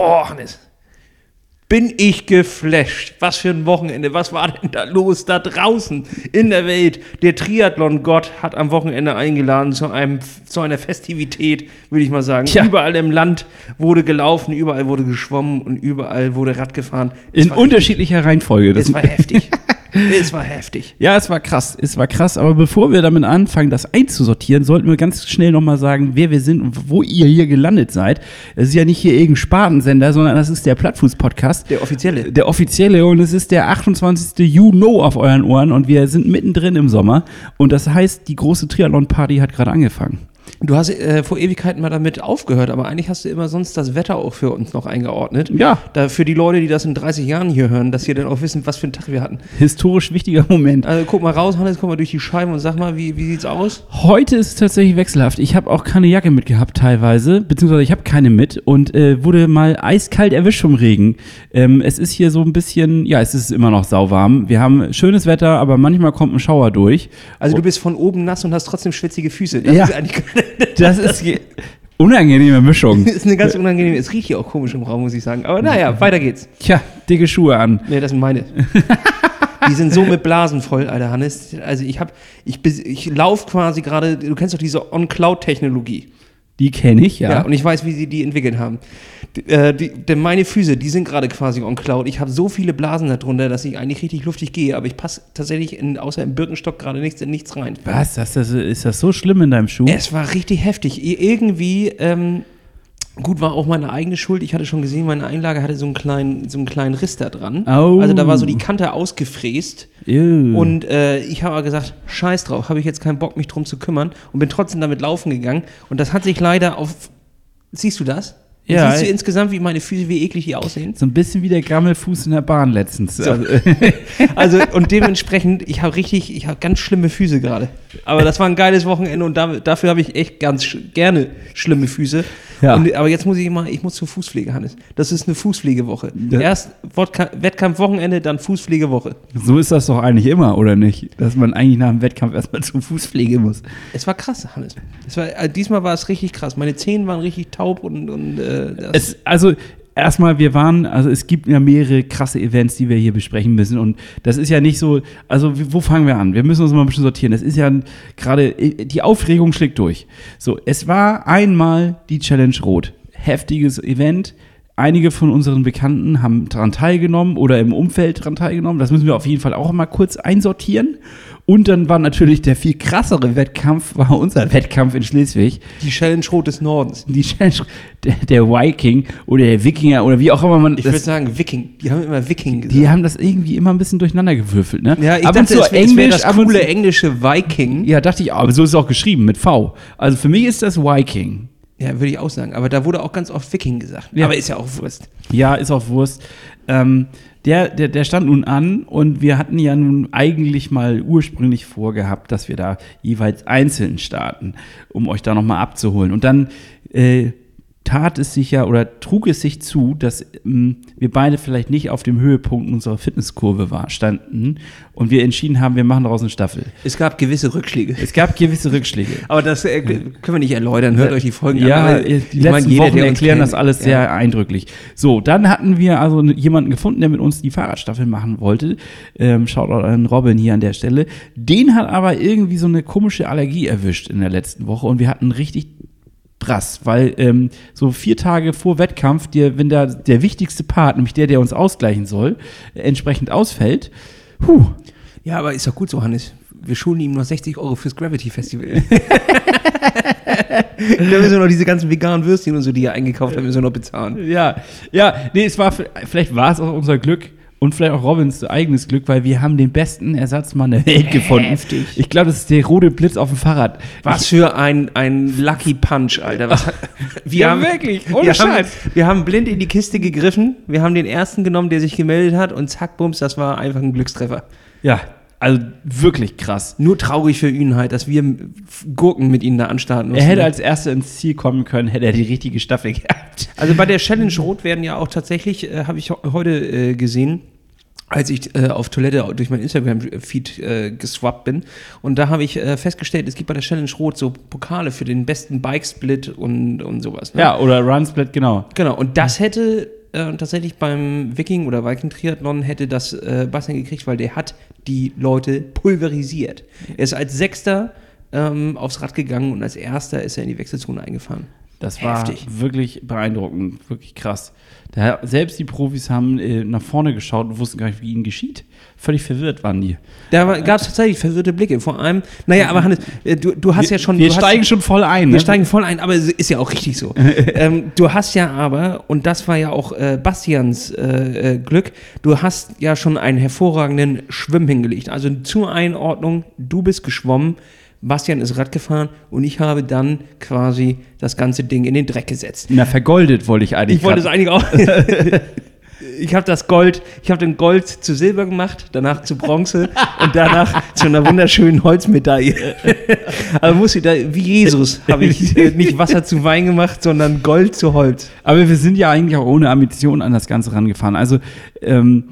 Boah. Bin ich geflasht. Was für ein Wochenende. Was war denn da los da draußen in der Welt? Der Triathlon-Gott hat am Wochenende eingeladen zu, einem, zu einer Festivität, würde ich mal sagen. Tja. Überall im Land wurde gelaufen, überall wurde geschwommen und überall wurde Rad gefahren. Es In unterschiedlicher Reihenfolge. Das war heftig. es war heftig. Ja, es war krass, es war krass. Aber bevor wir damit anfangen, das einzusortieren, sollten wir ganz schnell nochmal sagen, wer wir sind und wo ihr hier gelandet seid. Es ist ja nicht hier irgendein Spartensender, sondern das ist der Plattfuß-Podcast. Der offizielle. Der offizielle und es ist der 28. You Know auf euren Ohren und wir sind mittendrin im Sommer. Und das heißt, die große Triathlon-Party hat gerade angefangen. Du hast äh, vor Ewigkeiten mal damit aufgehört, aber eigentlich hast du immer sonst das Wetter auch für uns noch eingeordnet. Ja. Da für die Leute, die das in 30 Jahren hier hören, dass sie dann auch wissen, was für einen Tag wir hatten. Historisch wichtiger Moment. Also guck mal raus, Hannes, guck mal durch die Scheiben und sag mal, wie, wie sieht's aus? Heute ist es tatsächlich wechselhaft. Ich habe auch keine Jacke mitgehabt teilweise, beziehungsweise ich habe keine mit und äh, wurde mal eiskalt erwischt vom Regen. Ähm, es ist hier so ein bisschen, ja, es ist immer noch sauwarm. Wir haben schönes Wetter, aber manchmal kommt ein Schauer durch. Also du bist von oben nass und hast trotzdem schwitzige Füße. Das Ja. ist eigentlich Das ist ge- unangenehme Mischung. das ist eine ganz unangenehme. Es riecht hier auch komisch im Raum, muss ich sagen. Aber naja, weiter geht's. Tja, dicke Schuhe an. Nee, das sind meine. Die sind so mit Blasen voll, Alter Hannes. Also ich hab, ich, ich laufe quasi gerade, du kennst doch diese On-Cloud-Technologie. Die kenne ich, Ja. ja. und ich weiß, wie sie die entwickelt haben. D- Äh, die, denn meine Füße, die sind gerade quasi on Cloud. Ich habe so viele Blasen darunter, dass ich eigentlich richtig luftig gehe, aber ich passe tatsächlich in, außer im Birkenstock gerade nichts in nichts rein. Was? Das, das, ist das so schlimm in deinem Schuh? Es war richtig heftig. Irgendwie, ähm, gut, war auch meine eigene Schuld. Ich hatte schon gesehen, meine Einlage hatte so einen kleinen, so einen kleinen Riss da dran. Au. Also da war so die Kante ausgefräst. Ew. Und äh, ich habe aber gesagt, scheiß drauf, habe ich jetzt keinen Bock, mich drum zu kümmern und bin trotzdem damit laufen gegangen. Und das hat sich leider auf. Siehst du das? Ja, Siehst du insgesamt, wie meine Füße, wie eklig die aussehen? so ein bisschen wie der Grammelfuß in der Bahn letztens. So. Also, Also, und dementsprechend, ich habe richtig, ich habe ganz schlimme Füße gerade. Aber das war ein geiles Wochenende und da, dafür habe ich echt ganz sch gerne schlimme Füße. Ja. Und, aber jetzt muss ich mal, ich muss zur Fußpflege, Hannes. Das ist eine Fußpflegewoche. Ja. Erst Wodka- Wettkampfwochenende, dann Fußpflegewoche. so ist das doch eigentlich immer, oder nicht? Dass man eigentlich nach dem Wettkampf erstmal zur Fußpflege muss. Es war krass, Hannes. Es war, äh, diesmal war es richtig krass. Meine Zähne waren richtig taub und, und äh, das, Es, also erstmal, wir waren, also es gibt ja mehrere krasse Events, die wir hier besprechen müssen. Und das ist ja nicht so, also wo fangen wir an? Wir müssen uns mal ein bisschen sortieren. Das ist ja gerade, äh, die Aufregung schlägt durch. So, es war einmal die Challenge Rot. Heftiges Event. Einige von unseren Bekannten haben daran teilgenommen oder im Umfeld daran teilgenommen. Das müssen wir auf jeden Fall auch mal kurz einsortieren. Und dann war natürlich der viel krassere Wettkampf, war unser Wettkampf in Schleswig die Challenge Rot des Nordens. die Challenge, der, der Viking oder der Wikinger oder wie auch immer man Ich würde sagen Viking. Die haben immer Viking gesagt. die haben das irgendwie immer ein bisschen durcheinander gewürfelt, ne? ja, ich ab und dachte, zu es wär- das ab und coole zu, englische Viking. Ja, dachte ich, auch, aber so ist es auch geschrieben mit V. Also für mich ist das Viking. Ja, würde ich auch sagen. Aber da wurde auch ganz oft Viking gesagt. Ja. Aber ist ja auch Wurst. Ja, ist auch Wurst. Ähm, der, der, der stand nun an und wir hatten ja nun eigentlich mal ursprünglich vorgehabt, dass wir da jeweils einzeln starten, um euch da nochmal abzuholen. Und dann äh, tat es sich ja oder trug es sich zu, dass ähm, wir beide vielleicht nicht auf dem Höhepunkt unserer Fitnesskurve war, standen und wir entschieden haben, wir machen daraus eine Staffel. Es gab gewisse Rückschläge. Es gab gewisse Rückschläge. Aber das äh, können wir nicht erläutern. Hört euch die Folgen Ja, an. Aber die letzten meine, jeder, Wochen erklären kennt, das alles ja. sehr eindrücklich. So, dann hatten wir also jemanden gefunden, der mit uns die Fahrradstaffel machen wollte. Ähm, Shoutout an Robin hier an der Stelle. Den hat aber irgendwie so eine komische Allergie erwischt in der letzten Woche und wir hatten richtig Brass, weil ähm, so vier Tage vor Wettkampf, dir, wenn da der wichtigste Part, nämlich der, der uns ausgleichen soll, äh, entsprechend ausfällt, puh, Ja, aber ist doch gut so, Hannes. Wir schulden ihm noch 60 Euro fürs Gravity Festival. da müssen wir noch diese ganzen veganen Würstchen und so, die er eingekauft hat, müssen wir noch bezahlen. Ja, ja, nee, es war, vielleicht war es auch unser Glück und vielleicht auch Robins eigenes Glück, weil wir haben den besten Ersatzmann der Welt gefunden. Heftig. Ich glaube, das ist der rote Blitz auf dem Fahrrad. Was für ein, ein Lucky Punch, Alter. Was, wir Ja, haben, wirklich, ohne wir haben, Scheiß. wir haben blind in die Kiste gegriffen. Wir haben den ersten genommen, der sich gemeldet hat und zack, bums, das war einfach ein Glückstreffer. Ja, also wirklich krass. Nur traurig für ihn halt, dass wir Gurken mit ihnen da anstarten Er hätte mussten. als Erster ins Ziel kommen können, hätte er die richtige Staffel gehabt. Also bei der Challenge Rot werden ja auch tatsächlich, äh, habe ich heute äh, gesehen, als ich äh, auf Toilette durch mein Instagram-Feed äh, geswappt bin. Und da habe ich äh, festgestellt, es gibt bei der Challenge Rot so Pokale für den besten Bike-Split und, und sowas. Ne? Ja, oder Run-Split, genau. Genau, und das hätte äh, tatsächlich beim Viking oder Viking Triathlon hätte das äh, Bastian gekriegt, weil der hat die Leute pulverisiert. Er ist als Sechster ähm, aufs Rad gegangen und als Erster ist er in die Wechselzone eingefahren. Das war Heftig. wirklich beeindruckend, wirklich krass. Da, selbst die Profis haben äh, nach vorne geschaut und wussten gar nicht, wie ihnen geschieht. Völlig verwirrt waren die. Da gab es tatsächlich verwirrte Blicke. Vor allem, naja, aber Hannes, äh, du, du hast ja schon. Wir steigen hast, schon voll ein. Wir ne? steigen voll ein, aber es ist ja auch richtig so. ähm, du hast ja aber, und das war ja auch äh, Bastians äh, äh, Glück, du hast ja schon einen hervorragenden Schwimm hingelegt. Also zur Einordnung, du bist geschwommen, Bastian ist Rad gefahren und ich habe dann quasi das ganze Ding in den Dreck gesetzt. Na, vergoldet wollte ich eigentlich. Ich wollte es eigentlich auch. Ich habe das Gold, ich habe den Gold zu Silber gemacht, danach zu Bronze und danach zu einer wunderschönen Holzmedaille. Aber muss ich da, wie Jesus, habe ich äh, nicht Wasser zu Wein gemacht, sondern Gold zu Holz. Aber wir sind ja eigentlich auch ohne Ambition an das Ganze rangefahren. Also, ähm,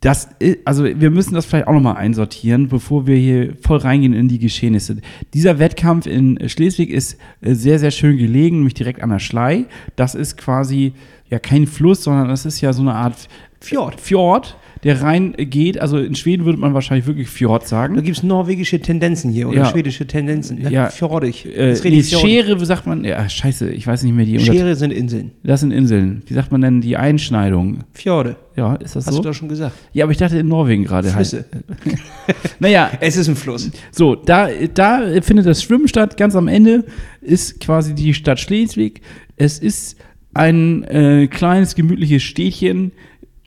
das, also wir müssen das vielleicht auch nochmal einsortieren, bevor wir hier voll reingehen in die Geschehnisse. Dieser Wettkampf in Schleswig ist äh, sehr, sehr schön gelegen, nämlich direkt an der Schlei. Das ist quasi ja kein Fluss, sondern das ist ja so eine Art Fjord. Fjord, der rein geht. Also in Schweden würde man wahrscheinlich wirklich Fjord Da sagen. gibt es norwegische Tendenzen hier oder Ja. schwedische Tendenzen. Ne? Ja. Fjordig. Äh, nee. Schere, sagt man, ja, scheiße, ich weiß nicht mehr die Schere sind Inseln. Das sind Inseln. Wie sagt man denn die Einschneidung? Fjorde. Ja, ist das Hast so? du doch schon gesagt. Ja, aber ich dachte in Norwegen gerade halt. Flüsse. Naja, Es ist ein Fluss. so, da, da findet das Schwimmen statt. Ganz am Ende ist quasi die Stadt Schleswig. Es ist ein äh, kleines, gemütliches Städtchen,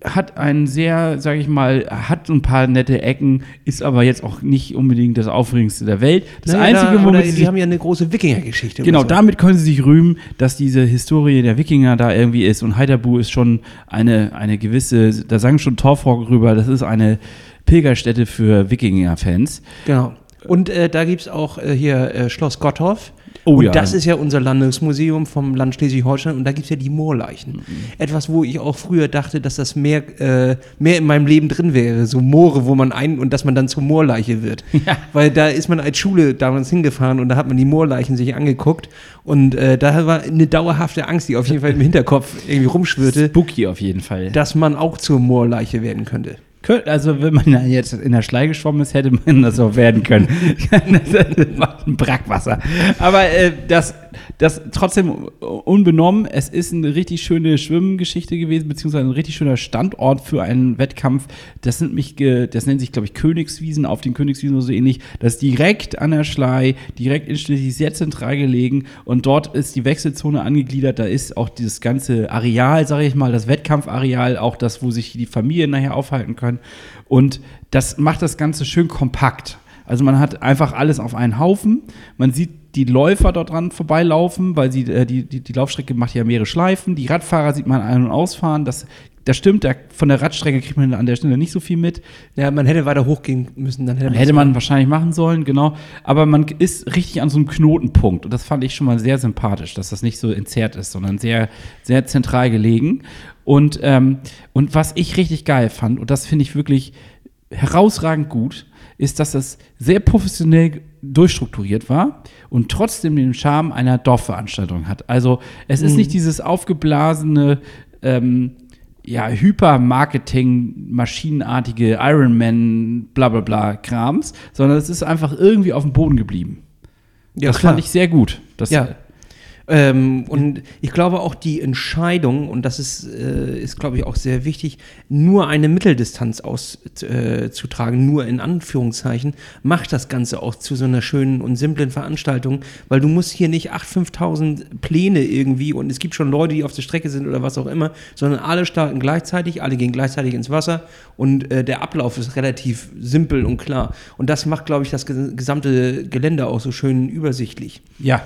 hat ein sehr, sage ich mal, hat ein paar nette Ecken, ist aber jetzt auch nicht unbedingt das Aufregendste der Welt. Das Naja, Einzige, da, womit sie die haben ja eine große Wikingergeschichte. Genau, so. damit können sie sich rühmen, dass diese Historie der Wikinger da irgendwie ist. Und Heiderbu ist schon eine, eine gewisse, da sagen schon Torfrock rüber, das ist eine Pilgerstätte für Wikinger-Fans. Genau. Und äh, da gibt es auch äh, hier äh, Schloss Gottorf. Oh und ja. das ist ja unser Landesmuseum vom Land Schleswig-Holstein und da gibt es ja die Moorleichen. Mhm. Etwas, wo ich auch früher dachte, dass das mehr, äh, mehr in meinem Leben drin wäre. So Moore, wo man ein und dass man dann zur Moorleiche wird. Ja. Weil da ist man als Schule damals hingefahren und da hat man die Moorleichen sich angeguckt und äh, da war eine dauerhafte Angst, die auf jeden Fall im Hinterkopf irgendwie rumschwirrte, Spooky auf jeden Fall. dass man auch zur Moorleiche werden könnte. Also, wenn man jetzt in der Schlei geschwommen ist, hätte man das auch werden können. ein Brackwasser. Aber äh, das, das trotzdem unbenommen, es ist eine richtig schöne Schwimmgeschichte gewesen, beziehungsweise ein richtig schöner Standort für einen Wettkampf. Das sind mich, das nennt sich, glaube ich, Königswiesen, auf den Königswiesen oder so ähnlich. Das ist direkt an der Schlei, direkt in Schleswig, sehr zentral gelegen. Und dort ist die Wechselzone angegliedert. Da ist auch dieses ganze Areal, sage ich mal, das Wettkampfareal, auch das, wo sich die Familien nachher aufhalten können. Und das macht das Ganze schön kompakt. Also man hat einfach alles auf einen Haufen. Man sieht die Läufer dort dran vorbeilaufen, weil sie, äh, die, die, die Laufstrecke macht ja mehrere Schleifen. Die Radfahrer sieht man ein- und ausfahren. Das, das stimmt, da, von der Radstrecke kriegt man an der Stelle nicht so viel mit. Ja, man hätte weiter hochgehen müssen, dann hätte man Hätte man wahrscheinlich machen sollen, genau. Aber man ist richtig an so einem Knotenpunkt. Und das fand ich schon mal sehr sympathisch, dass das nicht so entzerrt ist, sondern sehr, sehr zentral gelegen. Und, ähm, und was ich richtig geil fand, und das finde ich wirklich herausragend gut, ist, dass es sehr professionell durchstrukturiert war und trotzdem den Charme einer Dorfveranstaltung hat. Also es ist nicht dieses aufgeblasene, ähm, ja, Hypermarketing, maschinenartige Ironman, bla bla bla Krams, sondern es ist einfach irgendwie auf dem Boden geblieben. Ja, das klar. fand ich sehr gut. Das, Ja. Ähm, und ich glaube auch die Entscheidung, und das ist, äh, ist glaube ich, auch sehr wichtig, nur eine Mitteldistanz auszutragen, äh, nur in Anführungszeichen, macht das Ganze auch zu so einer schönen und simplen Veranstaltung, weil du musst hier nicht 8.000, 5.000 Pläne irgendwie und es gibt schon Leute, die auf der Strecke sind oder was auch immer, sondern alle starten gleichzeitig, alle gehen gleichzeitig ins Wasser und äh, der Ablauf ist relativ simpel und klar. Und das macht, glaube ich, das ges- gesamte Gelände auch so schön übersichtlich. ja,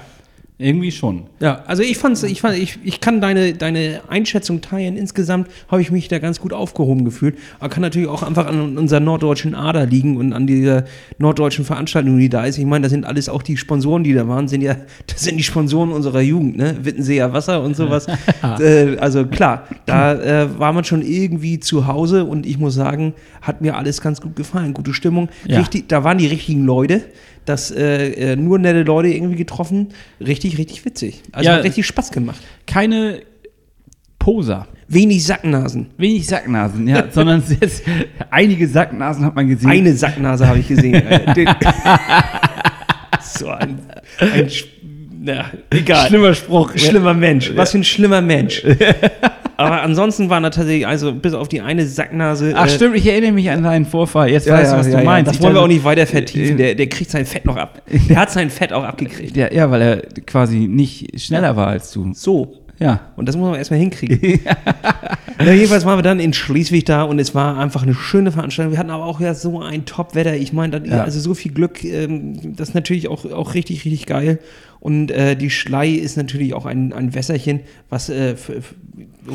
Irgendwie schon. Ja, also ich fand's, ich fand, ich, ich kann deine, deine Einschätzung teilen. Insgesamt habe ich mich da ganz gut aufgehoben gefühlt. Aber kann natürlich auch einfach an unserer norddeutschen Ader liegen und an dieser norddeutschen Veranstaltung, die da ist. Ich meine, das sind alles auch die Sponsoren, die da waren, sind ja, das sind die Sponsoren unserer Jugend, ne? Wittenseer Wasser und sowas. äh, also klar, da äh, war man schon irgendwie zu Hause und ich muss sagen, hat mir alles ganz gut gefallen. Gute Stimmung. Ja. Richtig, da waren die richtigen Leute. Das äh, äh, nur nette Leute irgendwie getroffen. Richtig, richtig witzig. Also Ja. hat richtig Spaß gemacht. Keine Poser. Wenig Sacknasen. Wenig Sacknasen, ja, sondern jetzt einige Sacknasen hat man gesehen. Eine Sacknase habe ich gesehen. Äh, so ein, ein na, egal. Schlimmer Spruch. Schlimmer Mensch. Was für ein schlimmer Mensch. Aber ansonsten waren da tatsächlich, also bis auf die eine Sacknase. Ach äh, stimmt, ich erinnere mich an deinen Vorfall. Jetzt ja, weißt du, was ja, du meinst. Das wollen wir auch nicht weiter vertiefen. Der, der kriegt sein Fett noch ab. Der hat sein Fett auch abgekriegt. Ja, ja, weil er quasi nicht schneller war als du. So. Ja. Und das muss man erstmal hinkriegen. ja, jedenfalls waren wir dann in Schleswig da und es war einfach eine schöne Veranstaltung. Wir hatten aber auch ja so ein Top-Wetter. Ich meine, Ja. also so viel Glück, ähm, das ist natürlich auch, auch richtig, richtig geil. Und äh, die Schlei ist natürlich auch ein, ein Wässerchen, was äh,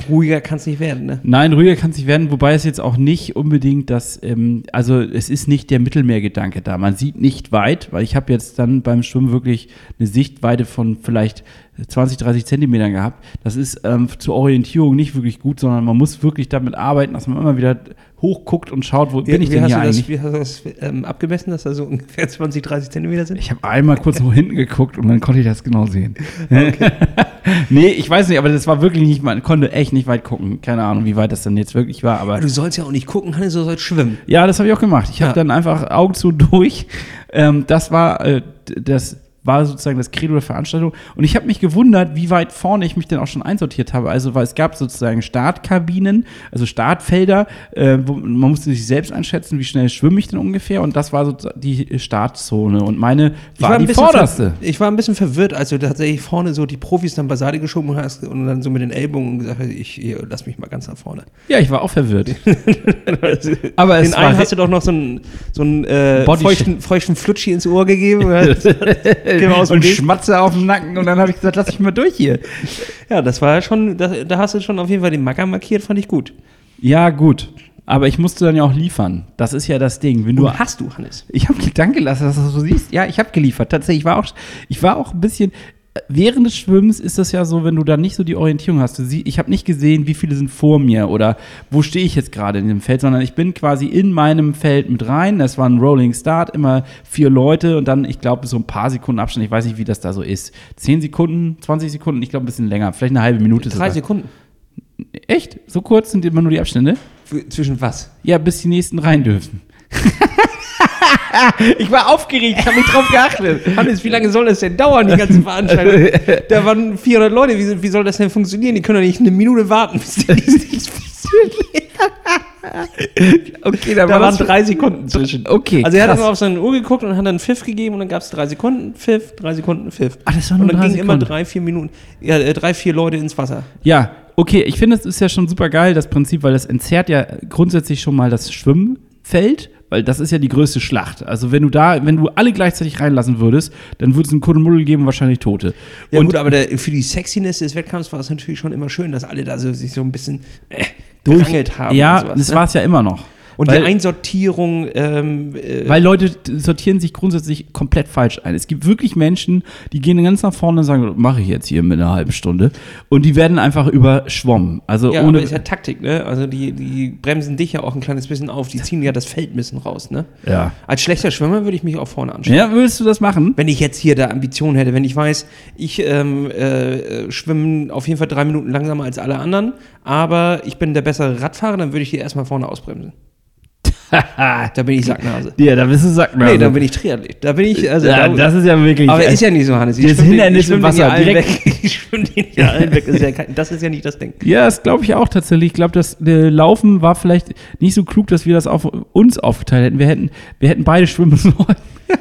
ruhiger kann es nicht werden. Ne? Nein, ruhiger kann es nicht werden, wobei es jetzt auch nicht unbedingt das, ähm, also es ist nicht der Mittelmeergedanke da. Man sieht nicht weit, weil ich habe jetzt dann beim Schwimmen wirklich eine Sichtweite von vielleicht 20, 30 Zentimetern gehabt. Das ist ähm, zur Orientierung nicht wirklich gut, sondern man muss wirklich damit arbeiten, dass man immer wieder hochguckt und schaut, wo bin ich wie denn hier das, eigentlich? Wie hast du das ähm, abgemessen, dass da so ungefähr 20, 30 Zentimeter sind? Ich habe einmal kurz nach hinten geguckt und dann konnte ich das genau sehen. nee, ich weiß nicht, aber das war wirklich nicht, man konnte echt nicht weit gucken. Keine Ahnung, wie weit das dann jetzt wirklich war, aber Du sollst ja auch nicht gucken, Hannes, du sollst schwimmen. Ja, das habe ich auch gemacht. Ich habe Ja. dann einfach Augen zu durch. Ähm, das war äh, das war sozusagen das Credo der Veranstaltung. Und ich habe mich gewundert, wie weit vorne ich mich denn auch schon einsortiert habe. Also, weil es gab sozusagen Startkabinen, also Startfelder, äh, wo man musste sich selbst einschätzen, wie schnell schwimme ich denn ungefähr. Und das war so die Startzone. Und meine war, ein die vorderste. Ich war ein bisschen verwirrt, als du tatsächlich vorne so die Profis dann beiseite geschoben hast und dann so mit den Ellbogen gesagt hast, ich hier, lass mich mal ganz nach vorne. Ja, ich war auch verwirrt. Aber es Den einen war hast du doch noch so einen, so einen äh, feuchten, feuchten Flutschi ins Ohr gegeben. Dem und. Schmatze auf dem Nacken. Und dann habe ich gesagt, lass ich mal durch hier. ja, das war schon, da, da hast du schon auf jeden Fall den Macker markiert, fand ich gut. Ja, gut. Aber ich musste dann ja auch liefern. Das ist ja das Ding. Wenn du Du hast du, Hannes. Ich habe danke lassen, dass du das so siehst. Ja, ich habe geliefert. Tatsächlich, ich war auch, ich war auch ein bisschen. Während des Schwimmens ist das ja so, wenn du da nicht so die Orientierung hast. Du sie, ich habe nicht gesehen, wie viele sind vor mir oder wo stehe ich jetzt gerade in dem Feld, sondern ich bin quasi in meinem Feld mit rein. Das war ein Rolling Start, immer vier Leute und dann, ich glaube, so ein paar Sekunden Abstand. Ich weiß nicht, wie das da so ist. Zehn Sekunden, 20 Sekunden, ich glaube, ein bisschen länger. Vielleicht eine halbe Minute. Drei sogar. Sekunden. Echt? So kurz sind immer nur die Abstände? Für, zwischen was? Ja, bis die nächsten rein dürfen. ich war aufgeregt, ich habe nicht drauf geachtet. Hannes, wie lange soll das denn dauern, die ganze Veranstaltung? da waren 400 Leute, wie, wie soll das denn funktionieren? Die können doch nicht eine Minute warten, bis die Okay, da, Da war waren drei Sekunden zwischen. Okay, Also er hat krass. immer auf seine Uhr geguckt und hat dann Pfiff gegeben und dann gab es drei Sekunden Pfiff, drei Sekunden Pfiff. Ah, das war und nur dann drei gingen immer drei, vier Minuten, ja, äh, drei, vier Leute ins Wasser. Ja, okay, ich finde, es ist ja schon super geil, das Prinzip, weil das entzerrt ja grundsätzlich schon mal das Schwimmfeld, weil das ist ja die größte Schlacht. Also wenn du da, wenn du alle gleichzeitig reinlassen würdest, dann würde es einen Kuddelmuddel geben, wahrscheinlich Tote. Ja Und gut, aber der, für die Sexiness des Wettkampfs war es natürlich schon immer schön, dass alle da so, sich so ein bisschen äh, durch, haben. ja, und sowas, das ne? war es ja immer noch. Und weil, die Einsortierung, ähm, äh, Weil Leute sortieren sich grundsätzlich komplett falsch ein. Es gibt wirklich Menschen, die gehen ganz nach vorne und sagen, mache ich jetzt hier mit einer halben Stunde. Und die werden einfach überschwommen. Also ja, ohne. aber ist ja Taktik, ne? Also die, die bremsen dich ja auch ein kleines bisschen auf, die ziehen ja das Feld ein bisschen raus, ne? ja. Als schlechter Schwimmer würde ich mich auch vorne anschauen. ja, würdest du das machen? Wenn ich jetzt hier da Ambitionen hätte, wenn ich weiß, ich ähm, äh, schwimme auf jeden Fall drei Minuten langsamer als alle anderen, aber ich bin der bessere Radfahrer, dann würde ich hier erstmal vorne ausbremsen. da bin ich Sacknase. Ja, da bist du Sacknase. Nee, da bin ich Triathlet. Da bin ich, also ja, da, das ist ja wirklich. aber ist ja nicht so, Hannes. Ich Das Hindernis im Wasser, direkt- weg. Ich schwimme den ja allen weg. Das ist ja, kein, das ist ja nicht das Ding. Ja, das glaube ich auch tatsächlich. Ich glaube, das äh, Laufen war vielleicht nicht so klug, dass wir das auf uns aufgeteilt hätten. Wir hätten, wir hätten beide schwimmen sollen.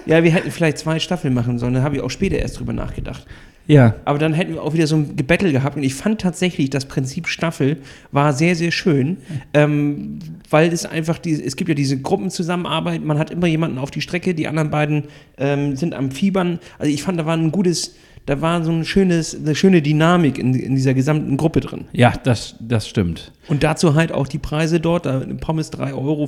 Ja, wir hätten vielleicht zwei Staffeln machen sollen. Da habe ich auch später erst drüber nachgedacht. Ja. Aber dann hätten wir auch wieder so ein Gebettel gehabt. Und ich fand tatsächlich, das Prinzip Staffel war sehr, sehr schön. Ähm, weil es einfach, die, es gibt ja diese Gruppenzusammenarbeit. Man hat immer jemanden auf die Strecke. Die anderen beiden ähm, sind am Fiebern. Also ich fand, da war ein gutes, da war so ein schönes, eine schöne Dynamik in, in dieser gesamten Gruppe drin. Ja, das, das stimmt. Und dazu halt auch die Preise dort, da Pommes 3,50 Euro,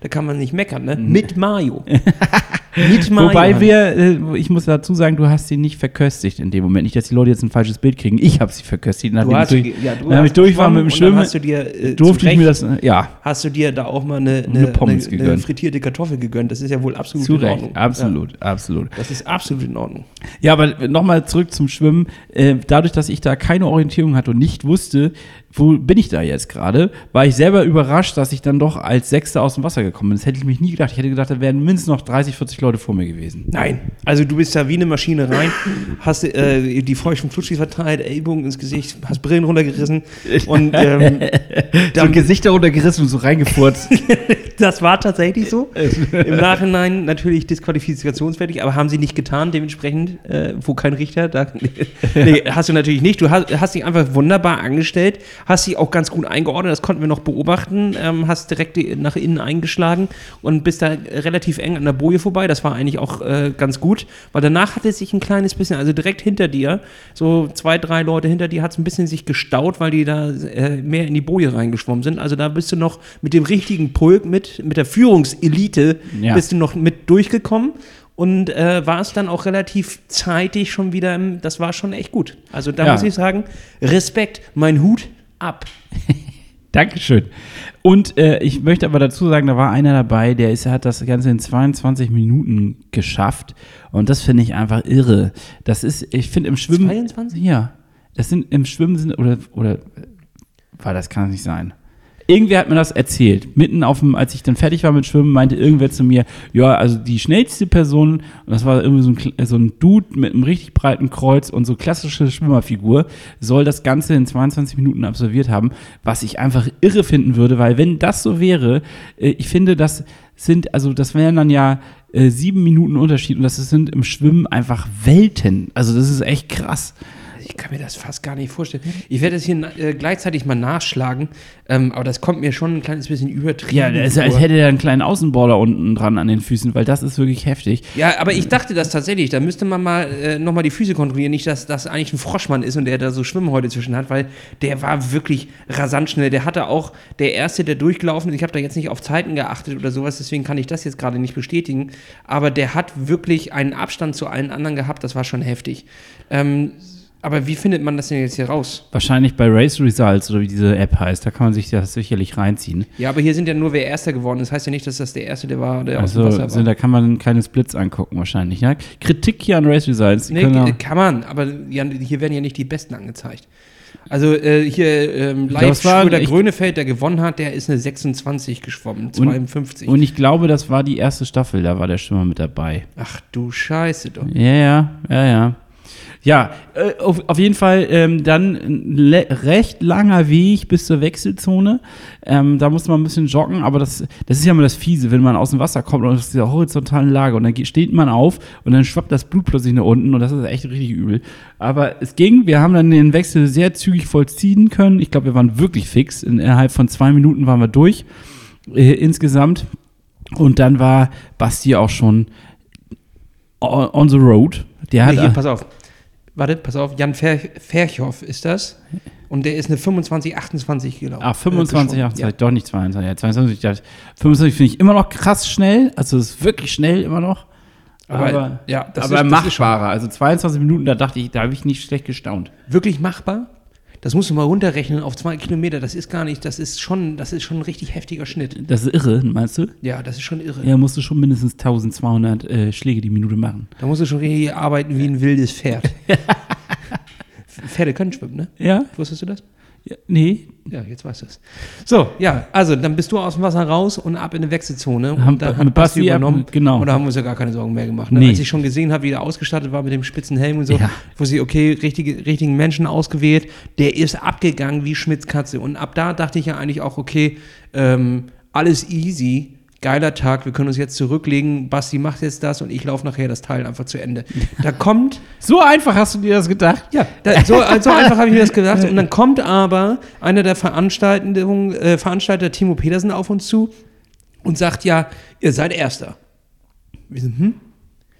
da kann man nicht meckern, ne? Mit Mayo. Mit. Wobei wir, äh, ich muss dazu sagen, du hast sie nicht verköstigt in dem Moment. Nicht, dass die Leute jetzt ein falsches Bild kriegen. Ich habe sie verköstigt. Du Nachdem hast, ich durch, ja, du nachdem ich durch war mit dem Schwimmen, hast du dir, äh, durfte ich mir das, ja, Hast du dir da auch mal eine, eine, Eine Pommes eine, frittierte Kartoffel gegönnt? Das ist ja wohl absolut zu in. Ordnung. Absolut, absolut. Ja, das ist absolut in Ordnung. Ja, aber nochmal zurück zum Schwimmen. Äh, dadurch, dass ich da keine Orientierung hatte und nicht wusste, wo bin ich da jetzt gerade, war ich selber überrascht, dass ich dann doch als Sechster aus dem Wasser gekommen bin. Das hätte ich mich nie gedacht. Ich hätte gedacht, da wären mindestens noch 30, 40 Leute vor mir gewesen. Nein, also du bist da wie eine Maschine rein, hast äh, die feuchten Flutschis verteilt, Ellbogen ins Gesicht, hast Brillen runtergerissen und ähm, So ein Gesicht darunter gerissen und so reingefurzt. das war tatsächlich so. Im Nachhinein natürlich disqualifikationsfertig, aber haben sie nicht getan, dementsprechend, äh, wo kein Richter, da nee, hast du natürlich nicht. Du hast, hast dich einfach wunderbar angestellt, hast dich auch ganz gut eingeordnet, das konnten wir noch beobachten, ähm, hast direkt nach innen eingeschlagen und bist da relativ eng an der Boje vorbei. Das war eigentlich auch äh, ganz gut, weil danach hatte es sich ein kleines bisschen, also direkt hinter dir, so zwei, drei Leute hinter dir, hat es ein bisschen sich gestaut, weil die da äh, mehr in die Boje reingeschwommen sind. Also da bist du noch mit dem richtigen Pulk, mit, mit der Führungselite, Ja. bist du noch mit durchgekommen und äh, war es dann auch relativ zeitig schon wieder, im, das war schon echt gut. Also da Ja. muss ich sagen, Respekt, mein Hut ab. Dankeschön. Und äh, ich möchte aber dazu sagen, da war einer dabei, der ist, hat das Ganze in 22 Minuten geschafft. Und das finde ich einfach irre. Das ist, ich finde im Schwimmen. 22? Ja. Das sind im Schwimmen sind, oder, oder, war das kann es nicht sein. Irgendwer hat mir das erzählt. Mitten auf dem, als ich dann fertig war mit Schwimmen, meinte irgendwer zu mir, ja, also die schnellste Person, und das war irgendwie so ein, so ein Dude mit einem richtig breiten Kreuz und so klassische Schwimmerfigur, soll das Ganze in 22 Minuten absolviert haben, was ich einfach irre finden würde, weil wenn das so wäre, äh, ich finde, das sind, also das wären dann ja äh, sieben Minuten Unterschied und das sind im Schwimmen einfach Welten. Also das ist echt krass. Ich kann mir das fast gar nicht vorstellen. Ich werde es hier äh, gleichzeitig mal nachschlagen, ähm, aber das kommt mir schon ein kleines bisschen übertrieben. Ja, das ist, als hätte er einen kleinen Außenborder unten dran an den Füßen, weil das ist wirklich heftig. Ja, aber ich dachte das tatsächlich. Da müsste man mal äh, nochmal die Füße kontrollieren. Nicht, dass das eigentlich ein Froschmann ist und der da so Schwimmhäute zwischen hat, weil der war wirklich rasant schnell. Der hatte auch der Erste, der durchgelaufen ist. Ich habe da jetzt nicht auf Zeiten geachtet oder sowas, deswegen kann ich das jetzt gerade nicht bestätigen. Aber der hat wirklich einen Abstand zu allen anderen gehabt. Das war schon heftig. Ähm, aber wie findet man das denn jetzt hier raus? Wahrscheinlich bei Race Results oder wie diese App heißt, da kann man sich das sicherlich reinziehen. Ja, aber hier sind ja nur wer Erster geworden. Das heißt ja nicht, dass das der Erste, der war, der aus dem Also Wasser war. da kann man keine Splits angucken wahrscheinlich. Ja? Kritik hier an Race Results. Nee, auch- kann man, aber hier werden ja nicht die Besten angezeigt. Also äh, hier ähm, live Schröder ich- Grönefeld, der gewonnen hat, der ist eine 26 geschwommen, 52. und ich glaube, das war die erste Staffel, da war der Schwimmer mit dabei. Ach du Scheiße doch. Ja, ja, ja, ja. Ja, äh, auf, auf jeden Fall ähm, dann ein recht langer Weg bis zur Wechselzone. Ähm, da musste man ein bisschen joggen, aber das, das ist ja immer das Fiese, wenn man aus dem Wasser kommt und aus dieser horizontalen Lage und dann steht man auf und dann schwappt das Blut plötzlich nach unten und das ist echt richtig übel. Aber es ging, wir haben dann den Wechsel sehr zügig vollziehen können. Ich glaube, wir waren wirklich fix. Innerhalb von zwei Minuten waren wir durch äh, insgesamt. Und dann war Basti auch schon on, on the road. Der hat, Nee, hier, pass auf. Warte, pass auf. Jan Fer Ferchow ist das. Und der ist eine 25, 28 gelaufen. Ah, 25, Äh, 28, geschwommen. doch nicht 22, ja, 22, ja, 25 finde ich immer noch krass schnell, also es ist wirklich schnell immer noch. Aber, Aber, ja, das aber ist, das ist machbarer, also 22 Minuten, da dachte ich, da habe ich nicht schlecht gestaunt. wirklich machbar. Das musst du mal runterrechnen auf zwei Kilometer. Das ist gar nicht, das ist schon, das ist schon ein richtig heftiger Schnitt. Das ist irre, meinst du? Ja, das ist schon irre. Ja, musst du schon mindestens 1200 äh, Schläge die Minute machen. Da musst du schon richtig arbeiten wie ein wildes Pferd. Pferde können schwimmen, ne? Ja? Wusstest du das? Ja nee, Ja, jetzt weißt du es. So, ja, also dann bist du aus dem Wasser raus und ab in eine Wechselzone. Und Haben- dann hat Basti Basti ab- übernommen. genau. Und da haben wir uns ja gar keine Sorgen mehr gemacht. Ne? Nee. Als ich schon gesehen habe, wie der ausgestattet war mit dem spitzen Helm und so, Ja. wo sie, okay, richtige, richtigen Menschen ausgewählt, der ist abgegangen wie Schmitz Katze. Und ab da dachte ich ja eigentlich auch, okay, ähm, alles easy. Geiler Tag, wir können uns jetzt zurücklegen. Basti macht jetzt das und ich laufe nachher das Teil einfach zu Ende. Da kommt so einfach hast du dir das gedacht? ja, da, so, so einfach habe ich mir das gedacht. Und dann kommt aber einer der Veranstaltenden, äh, Veranstalter, Timo Petersen, auf uns zu und sagt, ja, ihr seid Erster. Wir sind, hm?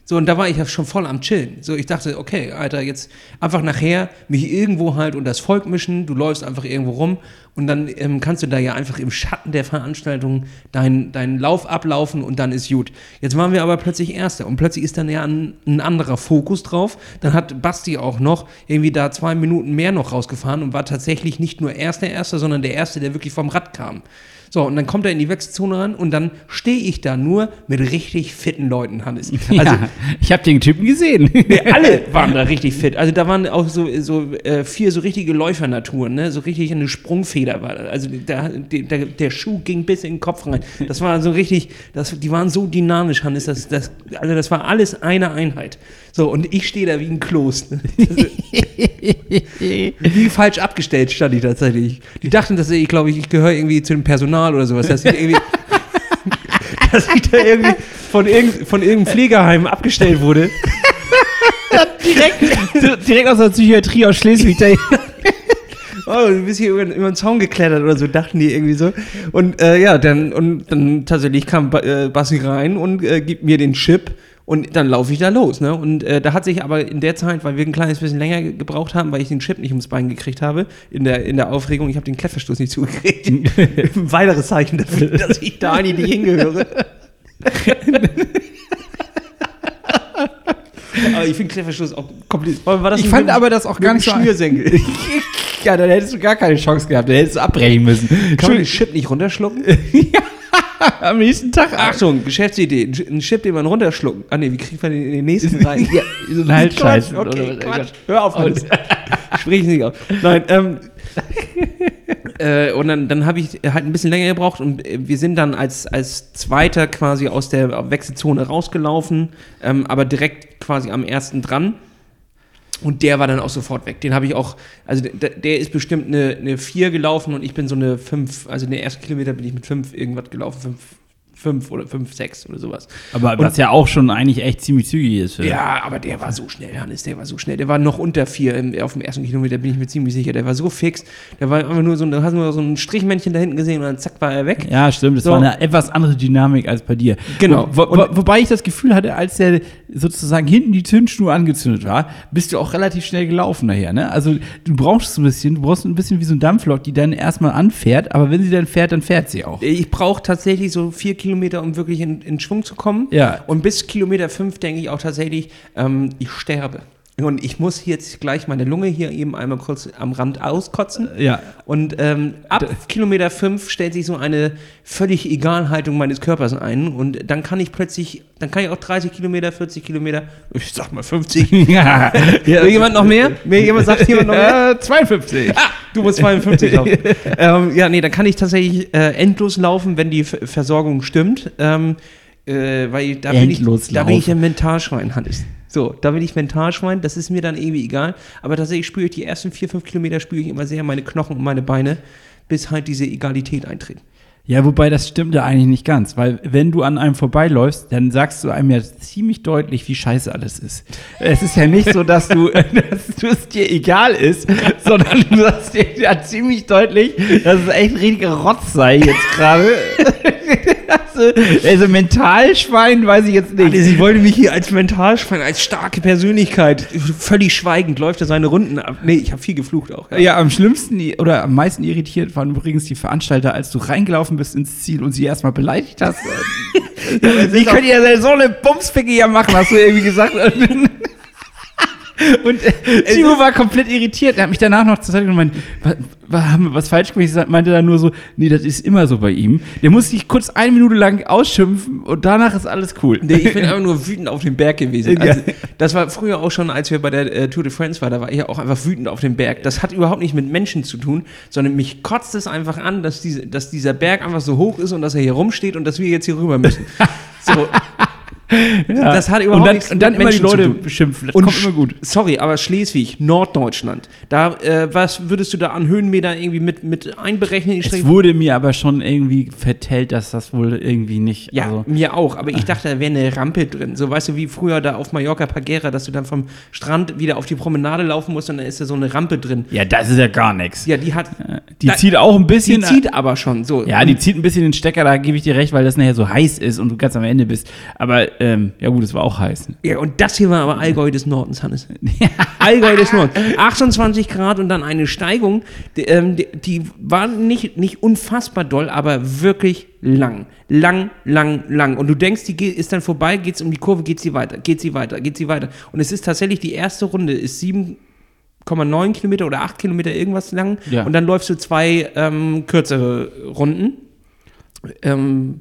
So, und da war ich ja schon voll am Chillen. So, ich dachte, okay, Alter, jetzt einfach nachher mich irgendwo halt unter das Volk mischen, du läufst einfach irgendwo rum und dann ähm, kannst du da ja einfach im Schatten der Veranstaltung deinen deinen Lauf ablaufen und dann ist gut. Jetzt waren wir aber plötzlich Erster und plötzlich ist dann ja ein, ein anderer Fokus drauf. Dann hat Basti auch noch irgendwie da zwei Minuten mehr noch rausgefahren und war tatsächlich nicht nur Erster, Erster, sondern der Erste, der wirklich vom Rad kam. So, und dann kommt er in die Wechselzone ran und dann stehe ich da nur mit richtig fitten Leuten, Hannes. Also, ja, ich habe den Typen gesehen. Nee, alle waren da richtig fit. Also da waren auch so, so äh, vier so richtige Läufernaturen, ne? so richtig eine Sprungfeder war. Also da, der, der Schuh ging bis in den Kopf rein. Das war so richtig, das, die waren so dynamisch, Hannes. Das, das, also das war alles eine Einheit. So, und ich stehe da wie ein Kloß. Ne? wie falsch abgestellt stand ich tatsächlich. Die dachten, dass ich, glaube ich, ich gehöre irgendwie zu dem Personal oder sowas, dass ich irgendwie. dass ich da irgendwie von, irgend, von irgendeinem Pflegeheim abgestellt wurde. direkt, direkt aus der Psychiatrie aus Schleswig. Oh, du bist hier über, über den Zaun geklettert oder so, dachten die irgendwie so. Und äh, ja, dann, und dann tatsächlich kam äh, Bassi rein und äh, gibt mir den Chip und dann laufe ich da los. Ne? Und äh, da hat sich aber in der Zeit, weil wir ein kleines bisschen länger gebraucht haben, weil ich den Chip nicht ums Bein gekriegt habe, in der, in der Aufregung, ich habe den Klettverstoß nicht zugekriegt. ein weiteres Zeichen dafür, dass ich da nicht hingehöre. aber ich finde Klettverstoß auch kompliziert. War das ich fand aber das auch gar nicht so. Schnürsenkel. ja, dann hättest du gar keine Chance gehabt, dann hättest du abbrechen müssen. Kann man den Chip nicht runterschlucken? ja. Am nächsten Tag. Achtung, Geschäftsidee. Ein Chip, den man runterschlucken. Ah, nee, wie kriegt man den in den nächsten rein? ja, so ein Halsscheiß. Okay, Quatsch. Hör auf, Hans. Sprich nicht auf. Nein, ähm. äh, und dann, dann habe ich halt ein bisschen länger gebraucht und wir sind dann als, als Zweiter quasi aus der Wechselzone rausgelaufen, ähm, aber direkt quasi am ersten dran. Und der war dann auch sofort weg. Den habe ich auch, also der, der, ist bestimmt eine, eine 4 gelaufen und ich bin so eine 5, also in den ersten Kilometer bin ich mit 5 irgendwas gelaufen, 5, 5 oder 5, 6 oder sowas. Aber und, was ja auch schon eigentlich echt ziemlich zügig ist. Ja, aber der war so schnell, Hannes, der war so schnell. Der war noch unter 4 auf dem ersten Kilometer, bin ich mir ziemlich sicher. Der war so fix. Der war einfach nur so, da hast du nur so ein Strichmännchen da hinten gesehen und dann zack war er weg. Ja, stimmt. Das so. war eine etwas andere Dynamik als bei dir. Genau. Wo, wo, wobei ich das Gefühl hatte, als der sozusagen hinten die Zündschnur angezündet war, bist du auch relativ schnell gelaufen daher. Ne? Also du brauchst so ein bisschen, du brauchst ein bisschen wie so ein Dampflok, die dann erstmal anfährt, aber wenn sie dann fährt, dann fährt sie auch. Ich brauche tatsächlich so vier Kilometer, um wirklich in, in Schwung zu kommen. Ja. Und bis Kilometer fünf denke ich auch tatsächlich, ähm, ich sterbe. Und ich muss jetzt gleich meine Lunge hier eben einmal kurz am Rand auskotzen. Ja. Und ähm, ab Kilometer fünf stellt sich so eine völlig Egalhaltung meines Körpers ein. Und dann kann ich plötzlich, dann kann ich auch 30 Kilometer, 40 Kilometer, ich sag mal 50. ja. Will jemand noch mehr? Will jemand sagt jemand noch mehr? Äh, 52. Ah, du musst 52 laufen. ähm, ja, nee, dann kann ich tatsächlich äh, endlos laufen, wenn die Versorgung stimmt. Ähm, äh, weil da bin, ich, da bin ich ein Mentalschwein, Hannes. So, da bin ich Mentalschwein, das ist mir dann irgendwie egal. Aber tatsächlich spüre ich die ersten vier, fünf Kilometer spüre ich immer sehr meine Knochen und meine Beine, bis halt diese Egalität eintritt. Ja, wobei das stimmt ja eigentlich nicht ganz, weil wenn du an einem vorbeiläufst, dann sagst du einem ja ziemlich deutlich, wie scheiße alles ist. Es ist ja nicht so, dass du, dass es dir egal ist, sondern du sagst dir ja ziemlich deutlich, dass es echt richtiger Rotz sei jetzt gerade. also Mentalschwein weiß ich jetzt nicht. Also, ich wollte mich hier als Mentalschwein, als starke Persönlichkeit, völlig schweigend läuft er seine Runden ab. Nee, ich habe viel geflucht auch. Ja. ja, am schlimmsten oder am meisten irritiert waren übrigens die Veranstalter, als du reingelaufen bist ins Ziel und sie erstmal beleidigt hast. Wie könnt ihr so eine Bumsficke hier machen, hast du irgendwie gesagt. Und äh, Timo war komplett irritiert. Er hat mich danach noch zur Seite gemeint, was, haben wir was falsch gemacht? Ich meinte dann nur so, nee, das ist immer so bei ihm. Der muss sich kurz eine Minute lang ausschimpfen und danach ist alles cool. Nee, ich bin einfach nur wütend auf den Berg gewesen. Also, das war früher auch schon, als wir bei der äh, Tour de France waren, da war ich ja auch einfach wütend auf den Berg. Das hat überhaupt nicht mit Menschen zu tun, sondern mich kotzt es einfach an, dass, diese, dass dieser Berg einfach so hoch ist und dass er hier rumsteht und dass wir jetzt hier rüber müssen. So, ja. Das hat überhaupt und dann, nichts und dann mit immer die Menschen Leute zu tun. beschimpfen. Das Und kommt immer gut. Sorry, aber Schleswig, Norddeutschland, da, äh, was würdest du da an Höhenmeter irgendwie mit, mit einberechnen? Es wurde mir aber schon irgendwie vertellt, dass das wohl irgendwie nicht. ja, also, mir auch, aber ich dachte, da wäre eine Rampe drin. So, weißt du, wie früher da auf Mallorca Pagera, dass du dann vom Strand wieder auf die Promenade laufen musst und da ist da so eine Rampe drin. ja, das ist ja gar nichts. Ja, die hat, Die Da- zieht auch ein die bisschen. zieht aber schon so. ja, die zieht ein bisschen den Stecker, da gebe ich dir recht, weil das nachher so heiß ist und du ganz am Ende bist. Aber ähm, ja gut, es war auch heiß. Ja, und das hier war aber Allgäu des Nordens, Hannes. Allgäu des Nordens. 28 Grad und dann eine Steigung, die, ähm, die, die war nicht, nicht unfassbar doll, aber wirklich lang. Lang, lang, lang. Und du denkst, die geht, ist dann vorbei, geht's um die Kurve, geht sie weiter, geht sie weiter, geht sie weiter. Und es ist tatsächlich die erste Runde, ist 7,9 Kilometer oder 8 Kilometer irgendwas lang. Ja. Und dann läufst du zwei ähm, kürzere Runden. Ähm,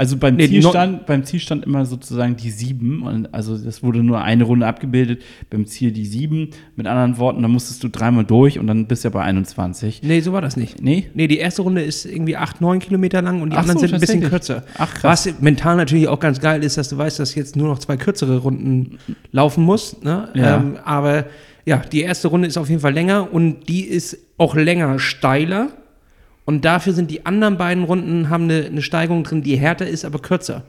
Also beim, Nee, Ziel no- stand, beim Ziel stand immer sozusagen die sieben. Und also das wurde nur eine Runde abgebildet. Beim Ziel die sieben. Mit anderen Worten, da musstest du dreimal durch und dann bist du ja bei 21. nee, so war das nicht. Nee? Nee, die erste Runde ist irgendwie 8, 9 Kilometer lang und die Ach anderen so, sind ein bisschen kürzer. Ach, krass. Was mental natürlich auch ganz geil ist, dass du weißt, dass jetzt nur noch zwei kürzere Runden laufen musst. Ne? Ja. Ähm, aber ja, die erste Runde ist auf jeden Fall länger und die ist auch länger steiler. Und dafür sind die anderen beiden Runden, haben eine, eine Steigung drin, die härter ist, aber kürzer.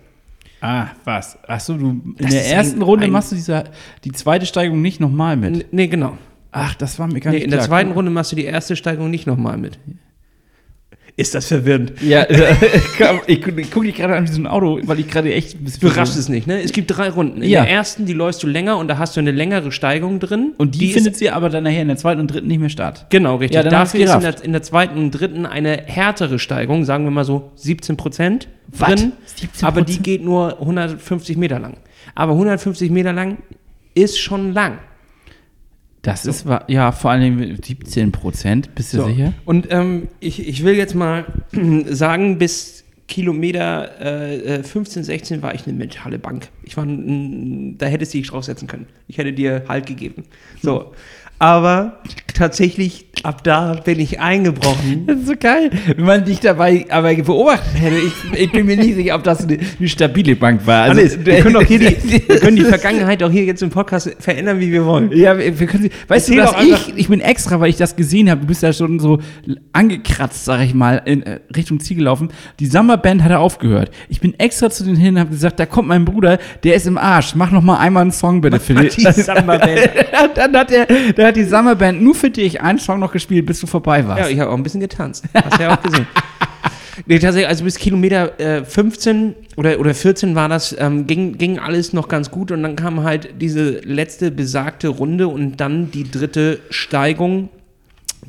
Ah, was? Achso, du in Das der ersten ein- Runde ein- machst du diese, die zweite Steigung nicht nochmal mit. Nee, genau. Ach, das war mir gar Nee, nicht in der klar. zweiten Runde machst du die erste Steigung nicht nochmal mit. Ist das verwirrend? Ja, ich, gu- ich gucke dich gerade an wie so ein Auto, weil ich gerade echt ein bisschen. Du raffst es nicht, ne? Es gibt drei Runden. In Ja. der ersten, die läufst du länger und da hast du eine längere Steigung drin. Und die, ist- findet sie aber dann nachher in der zweiten und dritten nicht mehr statt. Genau, richtig. Ja, dann hast du Dafür ist in der, in der zweiten und dritten eine härtere Steigung, sagen wir mal so 17 Prozent drin. 17%? Aber die geht nur 150 Meter lang. Aber 150 Meter lang ist schon lang. Das ist, wa- ja, vor allem 17 Prozent, bist du So. sicher? Und ähm, ich, ich will jetzt mal sagen, bis Kilometer äh, äh, 15, 16 war ich eine mentale Bank. Ich war, da hättest du dich draufsetzen können. Ich hätte dir Halt gegeben. So. Aber tatsächlich, ab da bin ich eingebrochen. Das ist so geil, wenn man dich dabei aber beobachtet hätte. Ich, ich bin mir nicht sicher, ob das eine, eine stabile Bank war. Also, Hannes, wir können, doch hier die, wir können die Vergangenheit auch hier jetzt im Podcast verändern, wie wir wollen. Ja, wir können, weißt Erzähl du, dass ich, ich bin extra, weil ich das gesehen habe, du bist ja schon so angekratzt, sag ich mal, in äh, Richtung Ziel gelaufen. Die Summerband hat aufgehört. Ich bin extra zu denen hin und habe gesagt, da kommt mein Bruder, der ist im Arsch, mach noch mal einmal einen Song bitte für. Die Samba-Band. dann, hat der, dann hat die Summerband nur für dich einen Song noch gespielt, bis du vorbei warst. Ja, ich habe auch ein bisschen getanzt. Hast du ja auch gesehen. Nee, tatsächlich, also bis Kilometer äh, 15 oder, oder 14 war das, ähm, ging, ging alles noch ganz gut und dann kam halt diese letzte besagte Runde und dann die dritte Steigung,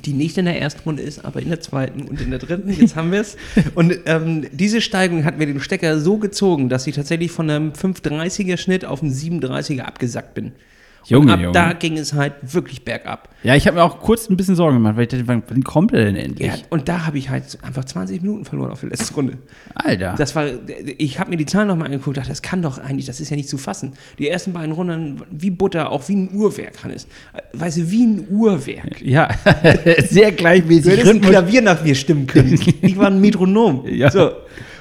die nicht in der ersten Runde ist, aber in der zweiten und in der dritten. Jetzt haben wir es. Und ähm, diese Steigung hat mir den Stecker so gezogen, dass ich tatsächlich von einem 530er Schnitt auf einen 37er abgesackt bin. Junge, und ab Junge. da ging es halt wirklich bergab. Ja, ich habe mir auch kurz ein bisschen Sorgen gemacht, weil ich dachte, wann, wann kommt er denn endlich? Ja, und da habe ich halt einfach 20 Minuten verloren auf der letzten Runde. Alter. Das war, ich habe mir die Zahlen nochmal angeguckt, dachte, das kann doch eigentlich, das ist ja nicht zu fassen. Die ersten beiden Runden wie Butter, auch wie ein Uhrwerk, Hannes. Weißt du, wie ein Uhrwerk. ja, sehr gleichmäßig. Du hättest ein. Klavier nach mir stimmen können. Ich war ein Metronom. Ja. So.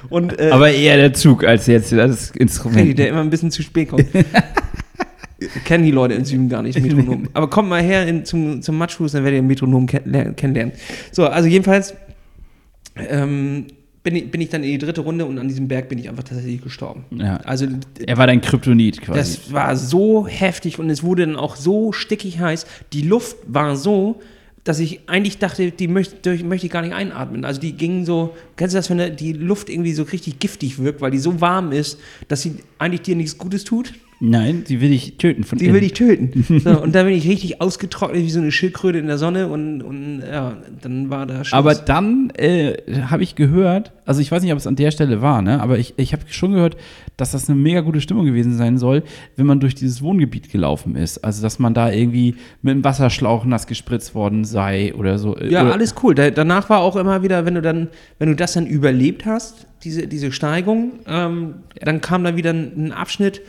Und äh, Aber eher der Zug als jetzt das Instrument. Der immer ein bisschen zu spät kommt. Kennen die Leute im Süden gar nicht, Metronom. Aber kommt mal her in, zum, zum Matschfuß, dann werdet ihr Metronom kenn ler- kennenlernen. So, also jedenfalls ähm, bin, ich, bin ich dann in die dritte Runde und an diesem Berg bin ich einfach tatsächlich gestorben. Ja. Also Er war dein Kryptonit quasi. das war so heftig und es wurde dann auch so stickig heiß. Die Luft war so, dass ich eigentlich dachte, die möchte, möchte ich gar nicht einatmen. Also die gingen so, kennst du das, wenn die Luft irgendwie so richtig giftig wirkt, weil die so warm ist, dass sie eigentlich dir nichts Gutes tut? Nein, sie will dich töten von Die innen. will dich töten. So, und da bin ich richtig ausgetrocknet wie so eine Schildkröte in der Sonne und, und ja, dann war da Schluss. Aber dann äh, habe ich gehört, also ich weiß nicht, ob es an der Stelle war, ne? aber ich, ich habe schon gehört, dass das eine mega gute Stimmung gewesen sein soll, wenn man durch dieses Wohngebiet gelaufen ist. Also, dass man da irgendwie mit einem Wasserschlauch nass gespritzt worden sei oder so. Ja, oder, alles cool. Da, danach war auch immer wieder, wenn du dann, wenn du das dann überlebt hast, diese, diese Steigung, ähm, dann kam da wieder ein, ein Abschnitt,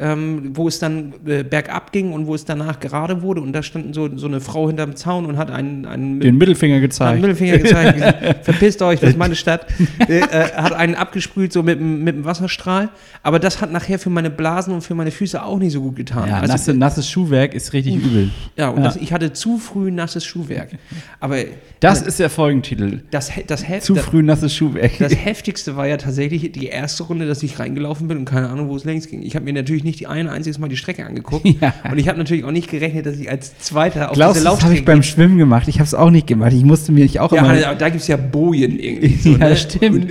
ähm, wo es dann äh, bergab ging und wo es danach gerade wurde und da stand so, so eine Frau hinterm Zaun und hat einen, einen Den Mittelfinger hat einen gezeigt. Mittelfinger gezeigt, gesagt, verpisst euch, das ist meine Stadt. äh, äh, hat einen abgesprüht, so mit, dem- mit dem Wasserstrahl. Aber das hat nachher für meine Blasen und für meine Füße auch nicht so gut getan. Ja, Also, nasse, nasses Schuhwerk ist richtig übel. ja, und Ja. Das, ich hatte zu früh nasses Schuhwerk. Aber Das ist der Folgentitel. das, das, He- Zu das, früh nasses Schuhwerk. Das heftigste war ja tatsächlich die erste Runde, dass ich reingelaufen bin und keine Ahnung, wo es längs ging. Ich habe mir natürlich nicht die ein einziges Mal die Strecke angeguckt. Ja. Und ich habe natürlich auch nicht gerechnet, dass ich als Zweiter auf Glaubst diese du, das habe ich Laufstrecke beim Schwimmen gemacht? Ich habe es auch nicht gemacht. Ich musste mir nicht auch ja, immer. Hannes, aber da gibt es ja Bojen irgendwie. So, Ja, ne? stimmt. Und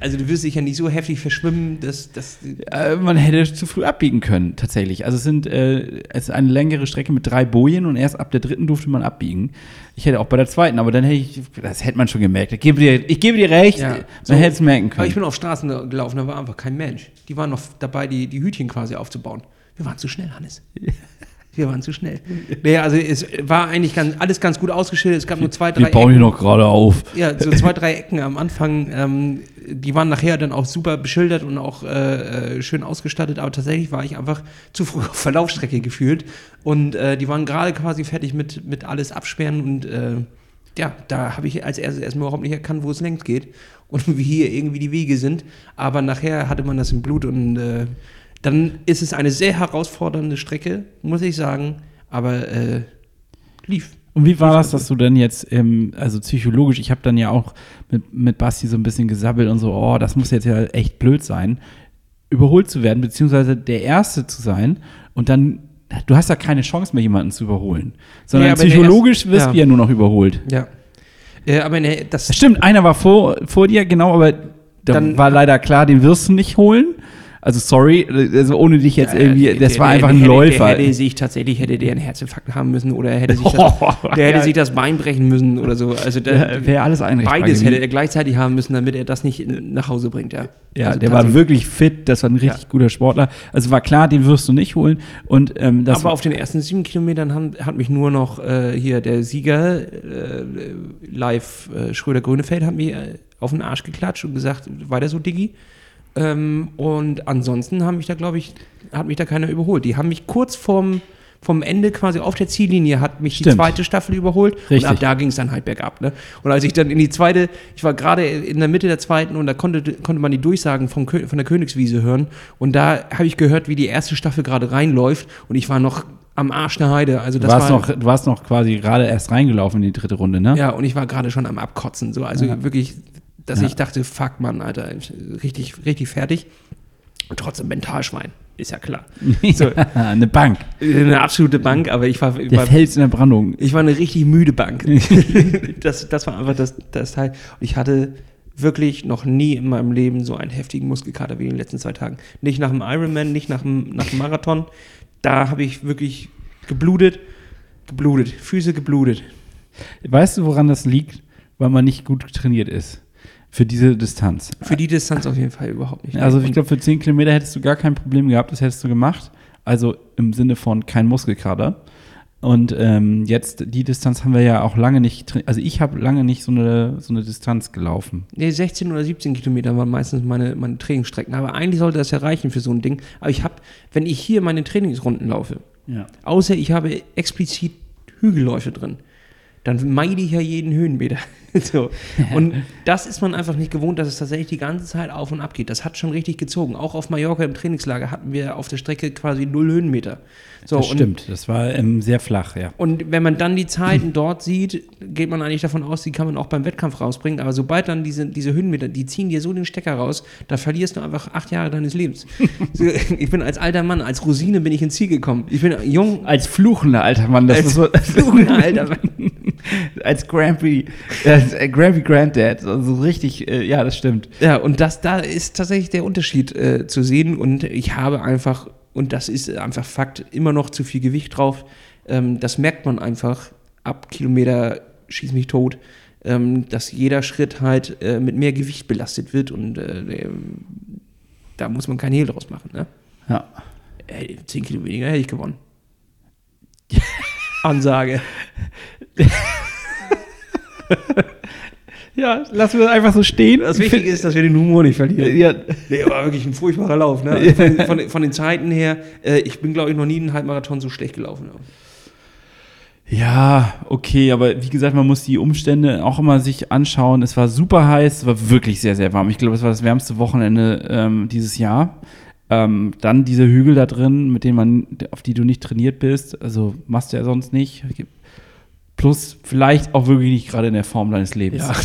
also du wirst dich ja nicht so heftig verschwimmen, dass, dass Äh, man hätte zu früh abbiegen können, tatsächlich. Also es sind äh, es ist eine längere Strecke mit drei Bojen und erst ab der dritten durfte man abbiegen. Ich hätte auch bei der zweiten, aber dann hätte ich, das hätte man schon gemerkt. Ich gebe dir, ich gebe dir recht, Ja. man So. hätte es merken Aber können. ich bin auf Straßen gelaufen, da war einfach kein Mensch. Die waren noch dabei, die, die Hütchen quasi aufzubauen. Wir waren zu schnell, Hannes. Wir waren zu schnell. Naja, also es war eigentlich ganz, alles ganz gut ausgeschildert. Es gab nur zwei, drei Wir bauen hier noch gerade auf. Ja, so zwei, drei Ecken am Anfang, ähm, die waren nachher dann auch super beschildert und auch äh, äh, schön ausgestattet, aber tatsächlich war ich einfach zu früh auf Verlaufstrecke gefühlt und äh, die waren gerade quasi fertig mit, mit alles absperren und äh, ja, da habe ich als erstes erstmal überhaupt nicht erkannt, wo es längst geht und wie hier irgendwie die Wege sind, aber nachher hatte man das im Blut und äh, dann ist es eine sehr herausfordernde Strecke, muss ich sagen, aber äh, lief. Und wie war das, dass du dann jetzt, ähm, also psychologisch, ich habe dann ja auch mit, mit Basti so ein bisschen gesabbelt und so, oh, das muss jetzt ja echt blöd sein, überholt zu werden, beziehungsweise der Erste zu sein und dann, du hast ja keine Chance mehr, jemanden zu überholen, sondern Ja, psychologisch Erste- wirst ja. du ja nur noch überholt. Ja. Äh, aber ne, das Stimmt, einer war vor, vor dir, genau, aber da Dann- war leider klar, den wirst du nicht holen. Also sorry, also ohne dich jetzt irgendwie, das der- war einfach ein Läufer. Der hätte sich tatsächlich, hätte der einen Herzinfarkt haben müssen oder er hätte sich das, Oh, der hätte ja. sich das Bein brechen müssen oder so. Also der, Ja, Wäre alles einrichtbar beides hätte er gleichzeitig haben müssen, damit er das nicht nach Hause bringt, ja. Ja, Also der war wirklich fit, das war ein richtig guter Sportler. Also war klar, den wirst du nicht holen. Und ähm, das Aber auf den ersten sieben Kilometern haben, hat mich nur noch äh, hier der Sieger äh, live äh, Schröder-Grönefeld hat mir äh, auf den Arsch geklatscht und gesagt, weiter so, Diggi. Ähm, und ansonsten haben mich da, glaube ich, hat mich da keiner überholt. Die haben mich kurz vorm, vom Ende quasi auf der Ziellinie hat mich die Stimmt. zweite Staffel überholt Richtig. und ab da ging es dann halt bergab. Ne? Und als ich dann in die zweite, ich war gerade in der Mitte der zweiten und da konnte, konnte man die Durchsagen vom, von der Königswiese hören und da habe ich gehört, wie die erste Staffel gerade reinläuft und ich war noch am Arsch der Heide. Also du, das warst war, noch, du warst noch quasi gerade erst reingelaufen in die dritte Runde, ne? ja, und ich war gerade schon am Abkotzen. So. Also Ja. wirklich, dass Ja. ich dachte, fuck Mann, Alter, richtig, richtig fertig. Und trotzdem Mentalschwein, ist ja klar. So. eine Bank. Eine absolute Bank, aber ich war, Der war Fels in der Brandung. ich war eine richtig müde Bank. das, das war einfach das, das Teil. Und ich hatte wirklich noch nie in meinem Leben so einen heftigen Muskelkater wie in den letzten zwei Tagen. Nicht nach dem Ironman, nicht nach dem, nach dem Marathon. Da habe ich wirklich geblutet, geblutet, Füße geblutet. Weißt du, woran das liegt? Weil man nicht gut trainiert ist. Für diese Distanz. Für die Distanz auf jeden Fall überhaupt nicht. Also ich glaube, für 10 Kilometer hättest du gar kein Problem gehabt, das hättest du gemacht. Also im Sinne von kein Muskelkater. Und ähm, jetzt, die Distanz haben wir ja auch lange nicht, also ich habe lange nicht so eine, so eine Distanz gelaufen. Nee, 16 oder 17 Kilometer waren meistens meine, meine Trainingsstrecken. Aber eigentlich sollte das ja reichen für so ein Ding. Aber ich habe, wenn ich hier meine Trainingsrunden laufe, Ja. außer ich habe explizit Hügelläufe drin, dann meide ich ja jeden Höhenmeter. so. Und das ist man einfach nicht gewohnt, dass es tatsächlich die ganze Zeit auf und ab geht. Das hat schon richtig gezogen. Auch auf Mallorca im Trainingslager hatten wir auf der Strecke quasi null Höhenmeter. So, das stimmt, das war ähm, sehr flach, ja. Und wenn man dann die Zeiten dort sieht, geht man eigentlich davon aus, die kann man auch beim Wettkampf rausbringen. Aber sobald dann diese, diese Höhenmeter, die ziehen dir so den Stecker raus, da verlierst du einfach acht Jahre deines Lebens. so, ich bin als alter Mann, als Rosine bin ich ins Ziel gekommen. Ich bin jung, Als fluchender alter Mann, das als ist so, fluchender alter Mann. Als Grampy, als äh, Grampy Granddad, also so richtig, äh, ja, das stimmt. Ja, und das, da ist tatsächlich der Unterschied äh, zu sehen. Und ich habe einfach, und das ist einfach Fakt, immer noch zu viel Gewicht drauf. Ähm, das merkt man einfach ab Kilometer schieß mich tot, ähm, dass jeder Schritt halt äh, mit mehr Gewicht belastet wird. Und äh, da muss man kein Hehl draus machen. Ne? Ja. Ey, 10 Kilo weniger hätte ich gewonnen. Ansage. Ja, lassen wir das einfach so stehen. Das Wichtige ist, dass wir den Humor nicht verlieren. ja, Nee, war wirklich ein furchtbarer Lauf. Ne? Also von, von, von den Zeiten her, äh, ich bin, glaube ich, noch nie einen Halbmarathon so schlecht gelaufen. Ja, okay, aber wie gesagt, man muss die Umstände auch immer sich anschauen. Es war super heiß, es war wirklich sehr, sehr warm. Ich glaube, es war das wärmste Wochenende ähm, dieses Jahr. Ähm, dann diese Hügel da drin, mit denen man, auf die du nicht trainiert bist, also machst du ja sonst nicht. Plus vielleicht auch wirklich nicht gerade in der Form deines Lebens. Ja.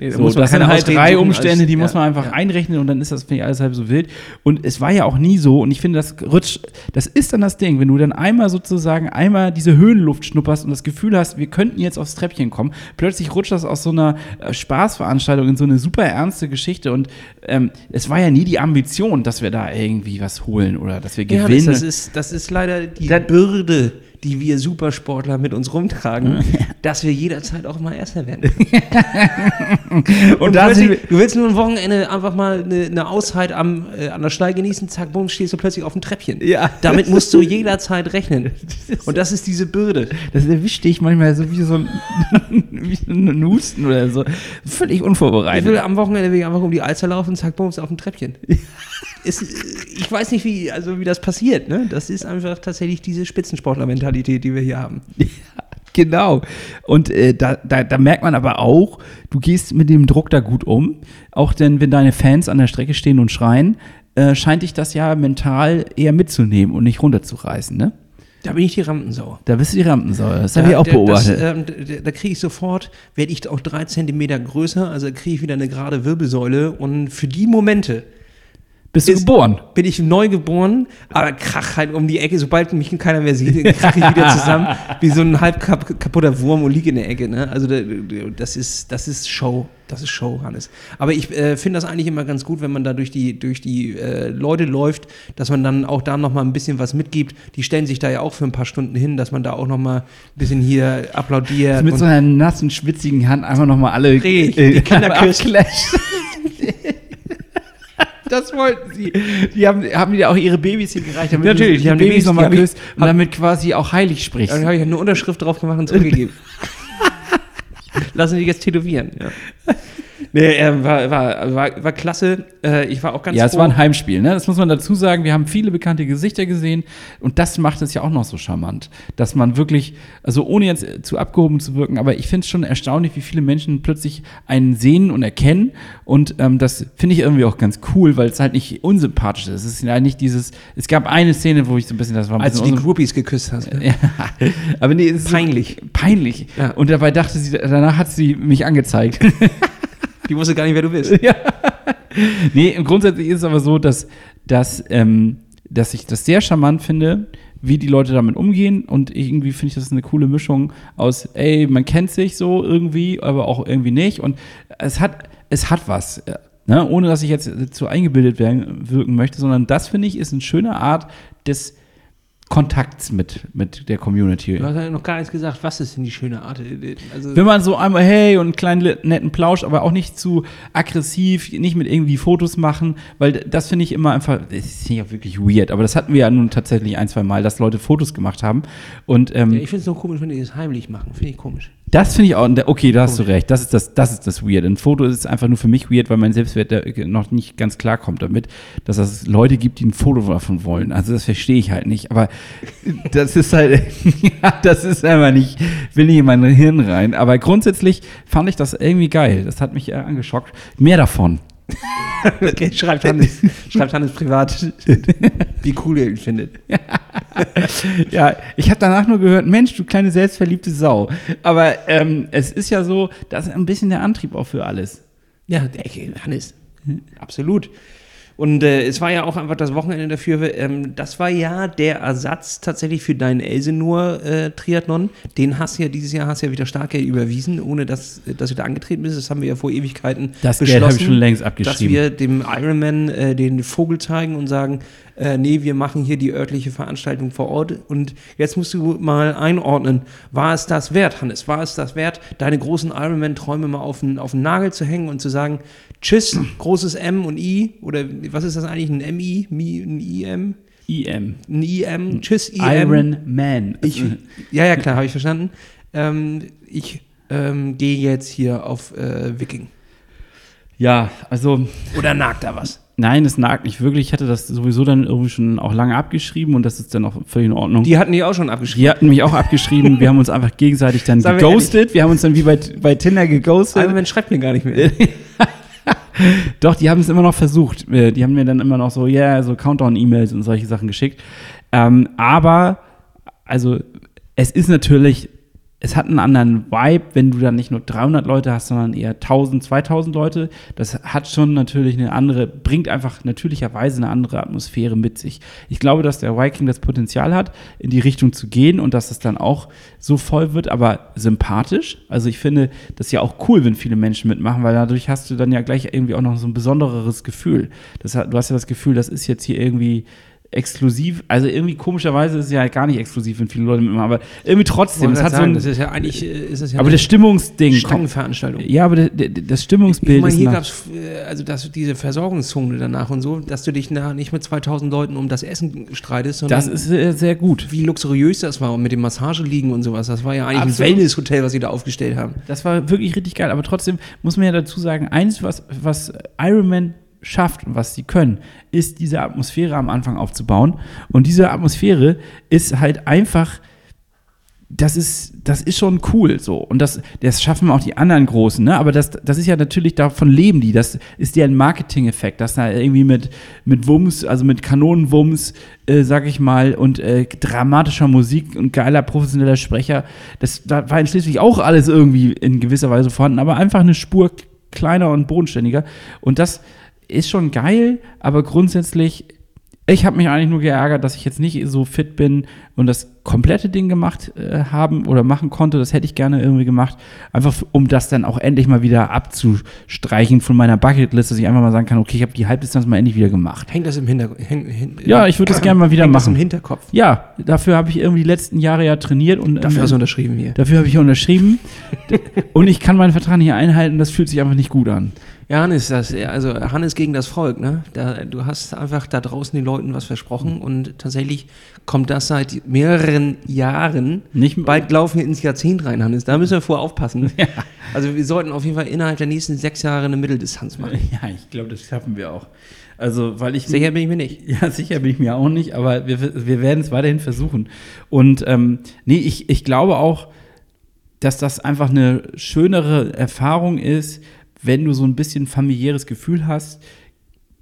Nee, da So, muss man das sind halt Ausreden drei Umstände, als- die muss ja, man einfach ja. einrechnen und dann ist das, finde ich, alles halb so wild. Und es war ja auch nie so, und ich finde, das rutscht, das ist dann das Ding, wenn du dann einmal sozusagen einmal diese Höhenluft schnupperst und das Gefühl hast, wir könnten jetzt aufs Treppchen kommen, plötzlich rutscht das aus so einer äh, Spaßveranstaltung in so eine super ernste Geschichte und ähm, es war ja nie die Ambition, dass wir da irgendwie was holen oder dass wir Ja, gewinnen. das, das, ist, das ist leider die Dann- Bürde, die wir Supersportler mit uns rumtragen, dass wir jederzeit auch mal Erster werden. und da plötzlich, sind wir, du willst nur ein Wochenende einfach mal eine, eine Auszeit am, äh, an der Steil genießen, zack, bumm, stehst du plötzlich auf dem Treppchen. Ja. Damit musst du jederzeit rechnen. Und das ist diese Bürde. das erwischt dich manchmal so wie so ein, wie so ein Husten oder so. Völlig Ich unvorbereitet. will am Wochenende will ich einfach um die Alster laufen, zack, bums, auf dem Treppchen. Ist, äh, ich weiß nicht, wie, also wie das passiert. Ne? Das ist einfach tatsächlich diese Spitzensportler-Mentalität, die wir hier haben. Genau. Und äh, da, da, da merkt man aber auch, du gehst mit dem Druck da gut um. Auch denn, wenn deine Fans an der Strecke stehen und schreien, äh, scheint dich das ja mental eher mitzunehmen und nicht runterzureißen, ne? Da bin ich die Rampensau. Da bist du die Rampensau. Das habe ich Da- auch da- beobachtet. Das, ähm, da da kriege ich sofort, werde ich auch drei Zentimeter größer, also kriege ich wieder eine gerade Wirbelsäule. Und für die Momente bist du ist- geboren? bin ich neu geboren, aber krach halt um die Ecke, sobald mich keiner mehr sieht, krach ich wieder zusammen wie so ein halb kap kaputter Wurm und liege in der Ecke. Ne? Also da- das ist, das ist Show. Das ist Show, Hannes. Aber ich äh, finde das eigentlich immer ganz gut, wenn man da durch die, durch die äh, Leute läuft, dass man dann auch da nochmal ein bisschen was mitgibt. Die stellen sich da ja auch für ein paar Stunden hin, dass man da auch nochmal ein bisschen hier applaudiert. Mit und- so einer nassen, schwitzigen Hand einfach nochmal alle Richtig, die Kinder küssen. Das wollten sie. Die haben, haben die auch ihre Babys hier gereicht, damit Natürlich, du die haben die Babys- die nochmal haben die- küsst und damit quasi auch heilig sprichst. Dann habe ich eine Unterschrift drauf gemacht und zurückgegeben. Lassen Sie jetzt tätowieren. Ja. Nee, äh, war, war, war, war klasse. Äh, ich war auch ganz Ja, es froh. war ein Heimspiel, ne? Das muss man dazu sagen. Wir haben viele bekannte Gesichter gesehen und das macht es ja auch noch so charmant, dass man wirklich, also ohne jetzt zu abgehoben zu wirken, aber ich finde es schon erstaunlich, wie viele Menschen plötzlich einen sehen und erkennen und ähm, das finde ich irgendwie auch ganz cool, weil es halt nicht unsympathisch ist. Es ist ja nicht dieses, es gab eine Szene, wo ich so ein bisschen, das war ein als du die Groupies geküsst hast. Ne? ja, aber nee, es ist Peinlich. peinlich. Ja. Und dabei dachte sie, danach hat sie mich angezeigt. Die wusste gar nicht, wer du bist. Nee, grundsätzlich ist es aber so, dass, dass, ähm, dass ich das sehr charmant finde, wie die Leute damit umgehen. Und irgendwie finde ich das eine coole Mischung aus, ey, man kennt sich so irgendwie, aber auch irgendwie nicht. Und es hat, es hat was. äh, Ne? Ohne dass ich jetzt zu eingebildet werden, wirken möchte, sondern das finde ich ist eine schöne Art des Kontakts mit, mit der Community. Du hast ja noch gar nichts gesagt, was ist denn die schöne Art? Also, Wenn man so einmal, hey, und einen kleinen netten Plausch, aber auch nicht zu aggressiv, nicht mit irgendwie Fotos machen, weil das finde ich immer einfach, das ist auch wirklich weird, aber das hatten wir ja nun tatsächlich ein, zwei Mal, dass Leute Fotos gemacht haben. Und ähm, ja, ich finde es nur komisch, wenn die das heimlich machen. Finde ich komisch. Das finde ich auch, okay, da hast du recht, das ist das, das ist das weird. Ein Foto ist einfach nur für mich weird, weil mein Selbstwert noch nicht ganz klar kommt damit, dass es Leute gibt, die ein Foto davon wollen. Also das verstehe ich halt nicht, aber das ist halt, ja, das ist einfach nicht, will nicht in mein Hirn rein. Aber grundsätzlich fand ich das irgendwie geil. Das hat mich eher angeschockt. Mehr davon. Okay, schreibt Hannes, schreibt Hannes privat, wie cool er ihn findet. Ja, ich habe danach nur gehört, Mensch, du kleine selbstverliebte Sau. Aber ähm, es ist ja so, das ist ein bisschen der Antrieb auch für alles. Ja, der Hannes. Absolut. Und äh, es war ja auch einfach das Wochenende dafür. Ähm, das war ja der Ersatz tatsächlich für deinen Elsenor-Triathlon. Den hast du ja dieses Jahr hast du ja wieder Starkgeld überwiesen, ohne dass, dass du da angetreten bist. Das haben wir ja vor Ewigkeiten Das Geld habe ich schon längst abgeschrieben. Dass wir dem Ironman äh, den Vogel zeigen und sagen, äh, nee, wir machen hier die örtliche Veranstaltung vor Ort. Und jetzt musst du mal einordnen, war es das wert, Hannes? War es das wert, deine großen Ironman-Träume mal auf den, auf den Nagel zu hängen und zu sagen, tschüss, großes M und I, oder was ist das eigentlich, ein MI, Mi- ein IM? IM. Ein IM, tschüss IM. Iron Man. Ich, ja, ja, klar, habe ich verstanden. Ähm, ich ähm, gehe jetzt hier auf äh, Viking. ja, also Oder nagt da was? Nein, es nagt nicht wirklich. Ich hatte das sowieso dann irgendwie schon auch lange abgeschrieben und das ist dann auch völlig in Ordnung. Die, Die hatten die auch schon abgeschrieben. hatten mich auch abgeschrieben. Wir haben uns einfach gegenseitig dann Sagen wir geghostet. Wir haben uns dann wie bei, bei Tinder geghostet. Ironman schreibt mir gar nicht mehr. Doch, die haben es immer noch versucht. Äh, Die haben mir dann immer noch so, ja, yeah, so Countdown-E-Mails und solche Sachen geschickt. Ähm, aber, also, es ist natürlich es hat einen anderen Vibe, wenn du dann nicht nur 300 Leute hast, sondern eher 1000, 2000 Leute. Das hat schon natürlich eine andere, bringt einfach natürlicherweise eine andere Atmosphäre mit sich. Ich glaube, dass der Viking das Potenzial hat, in die Richtung zu gehen und dass es dann auch so voll wird, aber sympathisch. Also ich finde das ja auch cool, wenn viele Menschen mitmachen, weil dadurch hast du dann ja gleich irgendwie auch noch so ein besondereres Gefühl. Das, du hast ja das Gefühl, das ist jetzt hier irgendwie exklusiv, also irgendwie komischerweise ist es ja halt gar nicht exklusiv, wenn viele Leute mitmachen, aber irgendwie trotzdem. Hat sagen, so ein, das ist ja eigentlich äh, ist das ja aber das Stimmungsding. Stangenveranstaltung. Ja, aber das Ich Stimmungsbild meine, ist hier nach- gab es also dass diese Versorgungszone danach und so, dass du dich na, nicht mit 2000 Leuten um das Essen streitest, sondern das ist äh, sehr gut. wie luxuriös das war und mit dem Massageliegen und sowas. Das war ja eigentlich Absolut. ein Wellness-Hotel, was sie da aufgestellt haben. Das war wirklich richtig geil, aber trotzdem muss man ja dazu sagen, eins, was, was Iron Man schafft und was sie können, ist diese Atmosphäre am Anfang aufzubauen. Und diese Atmosphäre ist halt einfach, das ist, das ist schon cool so. Und das, das schaffen auch die anderen Großen, ne? Aber das, das ist ja natürlich, davon leben die. Das ist deren Marketing-Effekt, dass da irgendwie mit, mit Wumms, also mit Kanonenwumms, äh, sag ich mal, und äh, dramatischer Musik und geiler professioneller Sprecher, das da war in Schleswig auch alles irgendwie in gewisser Weise vorhanden, aber einfach eine Spur kleiner und bodenständiger. Und das ist schon geil, aber grundsätzlich ich habe mich eigentlich nur geärgert, dass ich jetzt nicht so fit bin und das komplette Ding gemacht äh, haben oder machen konnte. Das hätte ich gerne irgendwie gemacht. Einfach um das dann auch endlich mal wieder abzustreichen von meiner Bucketlist, dass ich einfach mal sagen kann, okay, ich habe die Halbdistanz mal endlich wieder gemacht. Hängt das im Hintergrund? Hin, hin, Ja, ich würde das gerne mal wieder hängt Das machen. im Hinterkopf. Ja, dafür habe ich irgendwie die letzten Jahre ja trainiert und Dafür ähm, hast du unterschrieben hier. dafür habe ich unterschrieben. und ich kann meinen Vertrag nicht einhalten, das fühlt sich einfach nicht gut an. Ja, Hannes, das, also Hannes gegen das Volk, ne? Da, du hast einfach da draußen den Leuten was versprochen und tatsächlich kommt das seit mehreren Jahren. Nicht- Bald laufen wir ins Jahrzehnt rein, Hannes. Da müssen wir vorher aufpassen. Also wir sollten auf jeden Fall innerhalb der nächsten sechs Jahre eine Mitteldistanz machen. Ja, ich glaube, das schaffen wir auch. Also, weil ich Sicher bin ich mir nicht. Ja, sicher bin ich mir auch nicht, aber wir, wir werden es weiterhin versuchen. Und ähm, nee, ich, ich glaube auch, dass das einfach eine schönere Erfahrung ist, wenn du so ein bisschen familiäres Gefühl hast.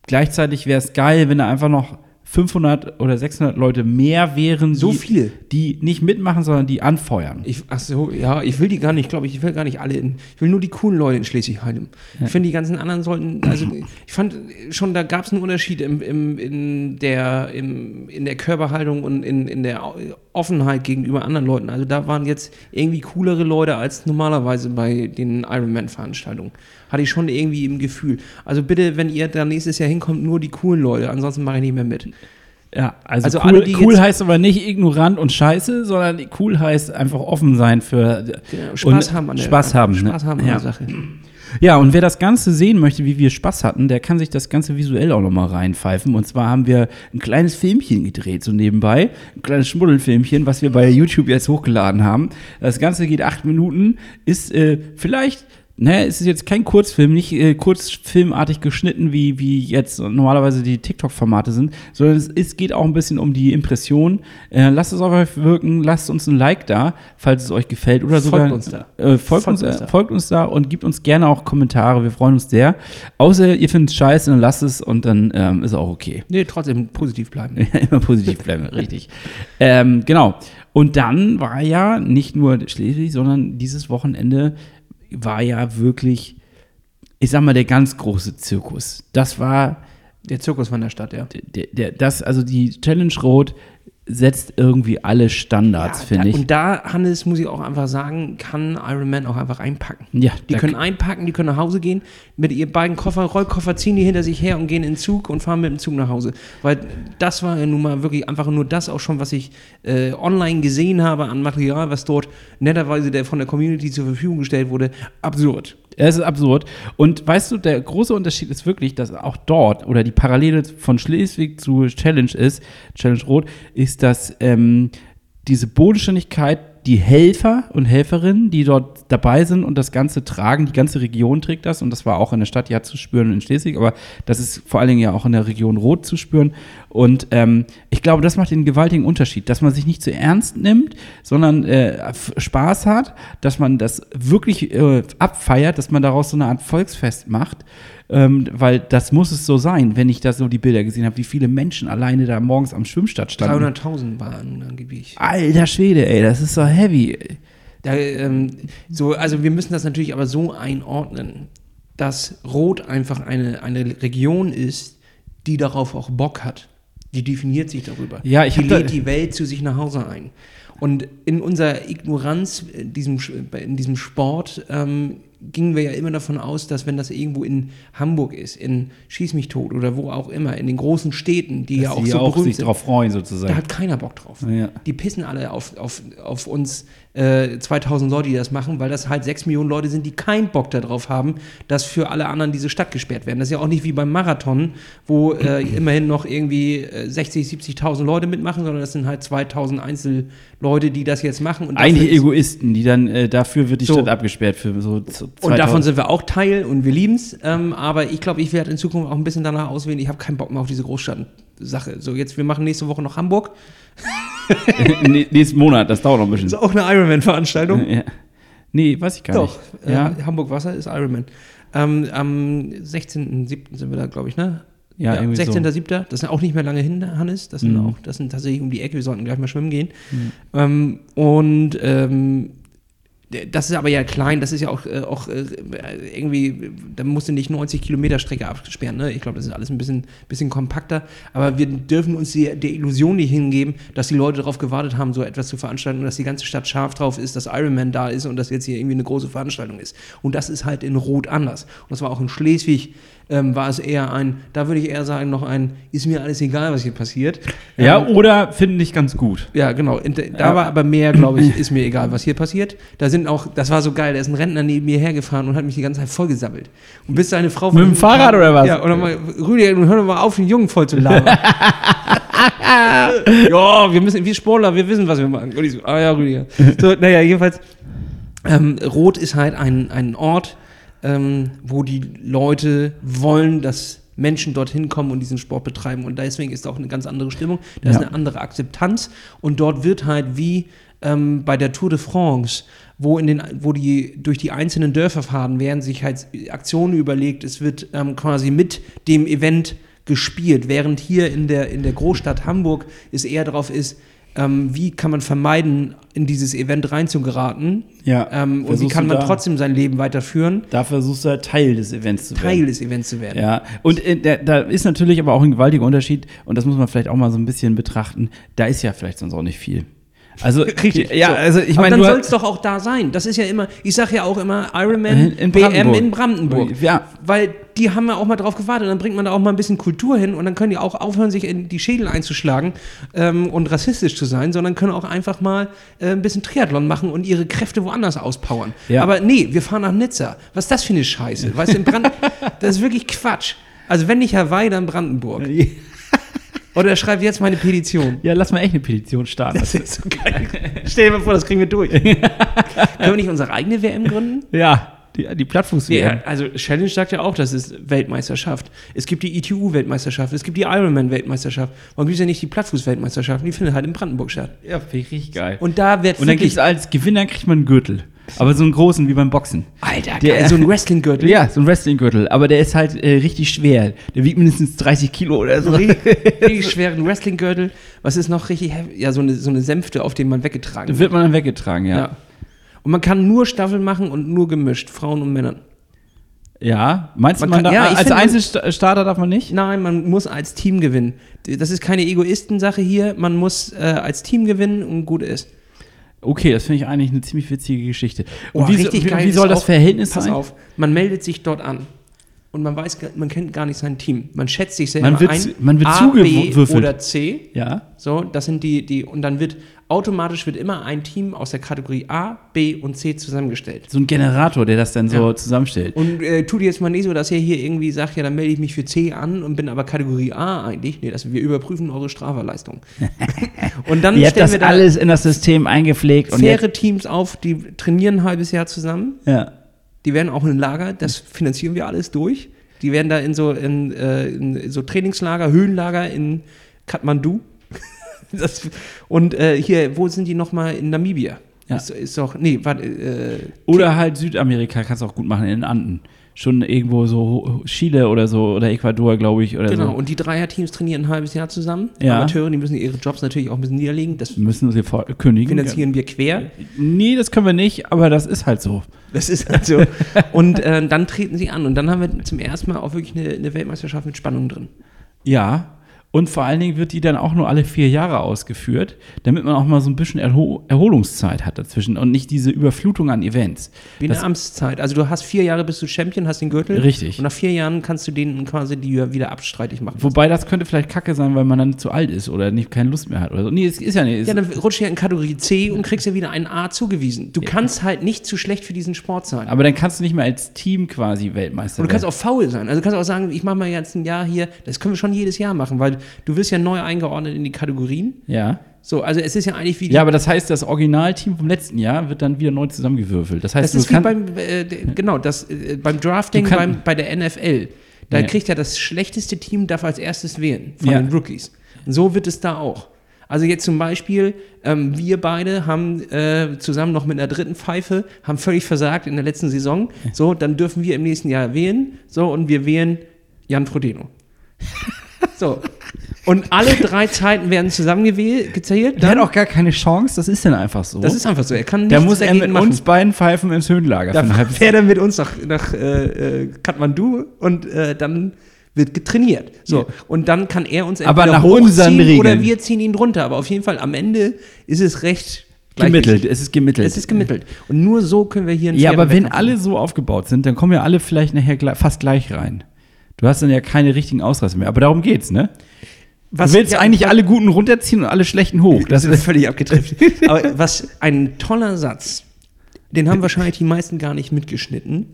Gleichzeitig wäre es geil, wenn da einfach noch 500 oder 600 Leute mehr wären, So die, viele? die nicht mitmachen, sondern die anfeuern. Ich, ach so, ja, ich will die gar nicht, glaube ich, ich will gar nicht alle in, ich will nur die coolen Leute in Schleswig halten. Ich finde, die ganzen anderen sollten, also ich fand schon, da gab es einen Unterschied im, im, in, der, im, in der Körperhaltung und in, in der Offenheit gegenüber anderen Leuten. Also da waren jetzt irgendwie coolere Leute als normalerweise bei den Ironman-Veranstaltungen. Hatte ich schon irgendwie im Gefühl. Also bitte, wenn ihr da nächstes Jahr hinkommt, nur die coolen Leute, ansonsten mache ich nicht mehr mit. Ja, also, Also cool, alle, die cool heißt aber nicht ignorant und scheiße, sondern cool heißt einfach offen sein für Spaß und haben an der Spaß haben, ne? Spaß haben an ja. der Sache. Ja, und wer das Ganze sehen möchte, wie wir Spaß hatten, der kann sich das Ganze visuell auch nochmal reinpfeifen. Und zwar haben wir ein kleines Filmchen gedreht, so nebenbei. Ein kleines Schmuddelfilmchen, was wir bei YouTube jetzt hochgeladen haben. Das Ganze geht acht Minuten, ist äh, vielleicht. Ne, es ist jetzt kein Kurzfilm, nicht äh, kurzfilmartig geschnitten, wie, wie jetzt normalerweise die TikTok-Formate sind, sondern es, es geht auch ein bisschen um die Impression. Äh, lasst es auf euch wirken, lasst uns ein Like da, falls es euch gefällt. Oder Folgt sogar, uns da. Äh, folgt, Folgt uns, uns äh, da. folgt uns da und gebt uns gerne auch Kommentare. Wir freuen uns sehr. Außer ihr findet es scheiße, dann lasst es und dann ähm, ist auch okay. Nee, trotzdem positiv bleiben. Immer positiv bleiben, richtig. Ähm, genau. Und dann war ja nicht nur Schleswig, sondern dieses Wochenende war ja wirklich, ich sag mal, der ganz große Zirkus. Das war Der Zirkus von der Stadt, ja. der, der, das, also die Challenge Rot setzt irgendwie alle Standards, Ja, finde ich. Und da, Hannes, muss ich auch einfach sagen, kann Iron Man auch einfach einpacken. Ja, Die können einpacken, die können nach Hause gehen, mit ihren beiden Koffer, Rollkoffer ziehen die hinter sich her und gehen in den Zug und fahren mit dem Zug nach Hause. Weil das war ja nun mal wirklich einfach nur das auch schon, was ich äh, online gesehen habe an Material, was dort netterweise der von der Community zur Verfügung gestellt wurde. Absurd. Es ist absurd. Und weißt du, der große Unterschied ist wirklich, dass auch dort oder die Parallele von Schleswig zu Challenge ist, Challenge Rot, ist, dass ähm, diese Bodenständigkeit, die Helfer und Helferinnen, die dort dabei sind und das Ganze tragen, die ganze Region trägt das und das war auch in der Stadt ja zu spüren in Schleswig, aber das ist vor allen Dingen ja auch in der Region Rot zu spüren. Und ähm, ich glaube, das macht den gewaltigen Unterschied, dass man sich nicht zu ernst nimmt, sondern äh, Spaß hat, dass man das wirklich äh, abfeiert, dass man daraus so eine Art Volksfest macht. Ähm, weil das muss es so sein, wenn ich da so die Bilder gesehen habe, wie viele Menschen alleine da morgens am Schwimmstadt standen. 300.000 waren angeblich. Alter Schwede, ey, das ist so heavy. Da, ähm, so, also wir müssen das natürlich aber so einordnen, dass Rot einfach eine, eine Region ist, die darauf auch Bock hat. Die definiert sich darüber. Ja, ich die lädt die Welt zu sich nach Hause ein. Und in unserer Ignoranz in diesem, in diesem Sport ähm, gingen wir ja immer davon aus, dass wenn das irgendwo in Hamburg ist, in Schieß mich tot oder wo auch immer, in den großen Städten, die ja auch die so auch berühmt sich sind, drauf freuen, da sozusagen. hat keiner Bock drauf. Ja. Die pissen alle auf, auf, auf uns äh, 2000 Leute, die das machen, weil das halt 6 Millionen Leute sind, die keinen Bock darauf haben, dass für alle anderen diese Stadt gesperrt werden. Das ist ja auch nicht wie beim Marathon, wo äh, immerhin noch irgendwie äh, 60, 70.000 Leute mitmachen, sondern das sind halt 2000 Einzelleute, die das jetzt machen. Und Eigentlich Egoisten, die dann, äh, dafür wird die So. Stadt abgesperrt für so z- 2000. und davon sind wir auch Teil und wir lieben es. Ähm, aber ich glaube, ich werde in Zukunft auch ein bisschen danach auswählen. Ich habe keinen Bock mehr auf diese Großstadt-Sache. So, jetzt, wir machen nächste Woche noch Hamburg. Nächsten Monat, das dauert noch ein bisschen. Das ist auch eine Ironman-Veranstaltung. Ja. Nee, weiß ich gar Doch, nicht. Ja, äh, Hamburg Wasser ist Ironman. Ähm, am 16.07. sind wir da, glaube ich, ne? Ja, irgendwie so. 16.07. Das ist auch nicht mehr lange hin, Hannes. Das sind Mhm. auch, das sind tatsächlich um die Ecke. Wir sollten gleich mal schwimmen gehen. Ähm, und ähm, das ist aber ja klein, das ist ja auch, äh, auch äh, irgendwie, da musst du nicht 90 Kilometer Strecke absperren, ne? Ich glaube, das ist alles ein bisschen, bisschen kompakter, aber wir dürfen uns die, der Illusion nicht hingeben, dass die Leute darauf gewartet haben, so etwas zu veranstalten und dass die ganze Stadt scharf drauf ist, dass Ironman da ist und dass jetzt hier irgendwie eine große Veranstaltung ist. Und das ist halt in Rot anders. Und das war auch in Schleswig, ähm, war es eher ein, da würde ich eher sagen, noch ein, ist mir alles egal, was hier passiert. ja Ähm, oder finde ich ganz gut. ja, genau. Äh, da Ja. war aber mehr, glaube ich, ist mir egal, was hier passiert. Da sind auch, das war so geil, da ist ein Rentner neben mir hergefahren und hat mich die ganze Zeit vollgesammelt. Und bis seine Frau Mit dem Fahrrad kam- oder was? Ja, und dann mal, Rüdiger, hör doch mal auf, den Jungen voll zu labern. ja, wir müssen, wir Sportler, wir wissen, was wir machen. Und ich so, ah ja, Rüdiger. So, naja, jedenfalls, ähm, Rot ist halt ein, ein Ort, ähm, wo die Leute wollen, dass Menschen dorthin kommen und diesen Sport betreiben. Und deswegen ist auch eine ganz andere Stimmung, da ist Ja. eine andere Akzeptanz. Und dort wird halt wie ähm, bei der Tour de France, wo, in den, wo die durch die einzelnen Dörfer fahren, werden sich halt Aktionen überlegt, es wird ähm, quasi mit dem Event gespielt, während hier in der, in der Großstadt Hamburg es eher darauf ist, ähm, wie kann man vermeiden, in dieses Event reinzugeraten Ja. ähm, und wie kann man da- trotzdem sein Leben weiterführen, Da versuchst du halt Teil des Events zu werden. Teil des Events zu werden. Ja, und äh, da, da ist natürlich aber auch ein gewaltiger Unterschied, und das muss man vielleicht auch mal so ein bisschen betrachten. Da ist ja vielleicht sonst auch nicht viel. Also, Richtig. Ja, so. also ich meine, dann soll es doch auch da sein. Das ist ja immer, ich sage ja auch immer Ironman In- in BM Brandenburg. in Brandenburg. Ja. Weil die haben ja auch mal drauf gewartet. Dann bringt man da auch mal ein bisschen Kultur hin und dann können die auch aufhören, sich in die Schädel einzuschlagen ähm, und rassistisch zu sein, sondern können auch einfach mal äh, ein bisschen Triathlon machen und ihre Kräfte woanders auspowern. Ja. Aber nee, wir fahren nach Nizza. Was ist das für eine Scheiße? Weißt du, in Brand das ist wirklich Quatsch. Also wenn nicht Hawaii, dann Brandenburg. Oder schreib jetzt meine Petition. ja, lass mal echt eine Petition starten. Das ist so geil. Stell dir mal vor, das kriegen wir durch. Können wir nicht unsere eigene WM gründen? ja, die, die plattfuß Nee, also Challenge sagt ja auch, das ist Weltmeisterschaft. Es gibt die ITU-Weltmeisterschaft, es gibt die Ironman-Weltmeisterschaft. Warum gibt es ja nicht die Plattfuß-Weltmeisterschaft? Die findet halt in Brandenburg statt. Ja, finde ich richtig geil. Und da wird Und dann gibt es als Gewinner kriegt man einen Gürtel. Aber so einen großen wie beim Boxen. Alter, Der- geil, so ein Wrestling-Gürtel. Ja, so ein Wrestling-Gürtel. Aber der ist halt äh, richtig schwer. Der wiegt mindestens 30 Kilo oder so. Richtig schweren Wrestling-Gürtel. Was ist noch richtig heavy? Ja, so eine, so eine Sänfte, auf denen man weggetragen Da wird man dann weggetragen, ja. Ja. Und man kann nur Staffel machen und nur gemischt, Frauen und Männern. Ja, meinst du, Man man kann- da, ja, als Einzelstarter darf man nicht? Nein, man muss als Team gewinnen. Das ist keine Egoistensache hier. Man muss äh, als Team gewinnen und gut ist. Okay, das finde ich eigentlich eine ziemlich witzige Geschichte. Und Oh, wie, richtig wie, geil wie soll das auch- Verhältnis Pass sein? auf, man meldet sich dort an. Und man weiß, man kennt gar nicht sein Team. Man schätzt sich selber Man wird ein. man wird A, B oder C. Ja. So, das sind die, die, und dann wird automatisch wird immer ein Team aus der Kategorie A, B und C zusammengestellt. So ein Generator, der das dann so Ja. zusammenstellt. Und äh, tut jetzt mal nicht so, dass er hier irgendwie sagt, ja, dann melde ich mich für C an und bin aber Kategorie A eigentlich. Nee, das, wir überprüfen eure Strafverleistung. und dann Ihr habt stellen das wir da alles in das System eingepflegt. Und faire Teams auf, die trainieren ein halbes Jahr zusammen. ja. Die werden auch in ein Lager, das finanzieren wir alles durch. Die werden da in so, in, äh, in so Trainingslager, Höhenlager in Kathmandu. das, und äh, hier, wo sind die nochmal? In Namibia. Ja. Ist, ist doch, nee, warte, äh, Oder halt Südamerika kannst du auch gut machen in den Anden. Schon irgendwo so Chile oder so oder Ecuador, glaube ich, oder Genau, so. und die Dreier-Teams trainieren ein halbes Jahr zusammen. Ja. Amateure, die müssen ihre Jobs natürlich auch ein bisschen niederlegen. Das Müssen sie kündigen. finanzieren wir quer. Nee, das können wir nicht, aber das ist halt so. Das ist halt so. und äh, dann treten sie an. Und dann haben wir zum ersten Mal auch wirklich eine, eine Weltmeisterschaft mit Spannung drin. Ja. Und vor allen Dingen wird die dann auch nur alle vier Jahre ausgeführt, damit man auch mal so ein bisschen Erho Erholungszeit hat dazwischen und nicht diese Überflutung an Events. Wie eine Das- Amtszeit. Also du hast vier Jahre bist du Champion, hast den Gürtel. Richtig. Und nach vier Jahren kannst du den quasi die wieder abstreitig machen. Wobei das könnte vielleicht kacke sein, weil man dann zu alt ist oder nicht keine Lust mehr hat oder so. Nee, es ist ja nicht. Ja, dann rutscht du ja in Kategorie C und kriegst ja wieder ein A zugewiesen. Du kannst halt nicht zu schlecht für diesen Sport sein. aber dann kannst du nicht mehr als Team quasi Weltmeister Und du kannst werden. auch faul sein. Also du kannst auch sagen, ich mache mal jetzt ein Jahr hier. Das können wir schon jedes Jahr machen, weil du wirst ja neu eingeordnet in die Kategorien. Ja. So, also es ist ja eigentlich wie Ja, aber das heißt, das Originalteam vom letzten Jahr wird dann wieder neu zusammengewürfelt. Das heißt, Das ist du wie beim, äh, genau, das, äh, beim Drafting beim, bei der NFL. Da Ja. kriegt ja das schlechteste Team darf als erstes wählen von Ja. den Rookies. Und so wird es da auch. Also jetzt zum Beispiel, ähm, wir beide haben äh, zusammen noch mit einer dritten Pfeife, haben völlig versagt in der letzten Saison. So, dann dürfen wir im nächsten Jahr wählen. So, und wir wählen Jan Frodeno. so. Und alle drei Zeiten werden zusammengezählt. gezählt. der hat Dann, auch gar keine Chance, das ist dann einfach so. das ist einfach so. Er kann da nichts muss er dagegen mit machen. uns beiden Pfeifen ins Höhenlager. Da für ein halbes- fährt er mit uns nach, nach äh, äh, Kathmandu und äh, dann wird getrainiert. So. Und dann kann er uns Aber entweder nach unseren hochziehen oder Regeln. wir ziehen ihn drunter. Aber auf jeden Fall am Ende ist es recht gemittelt. Es ist gemittelt. Es ist gemittelt. Und nur so können wir hier einen Ja, fairen aber wenn Wettkampf alle so aufgebaut sind, dann kommen ja alle vielleicht nachher gle- fast gleich rein. Du hast dann ja keine richtigen Ausreißer mehr. Aber darum geht's, ne? Was- du willst ja, eigentlich alle Guten runterziehen und alle Schlechten hoch. Das ist völlig abgetrifft. Aber was ein toller Satz. Den haben wahrscheinlich die meisten gar nicht mitgeschnitten.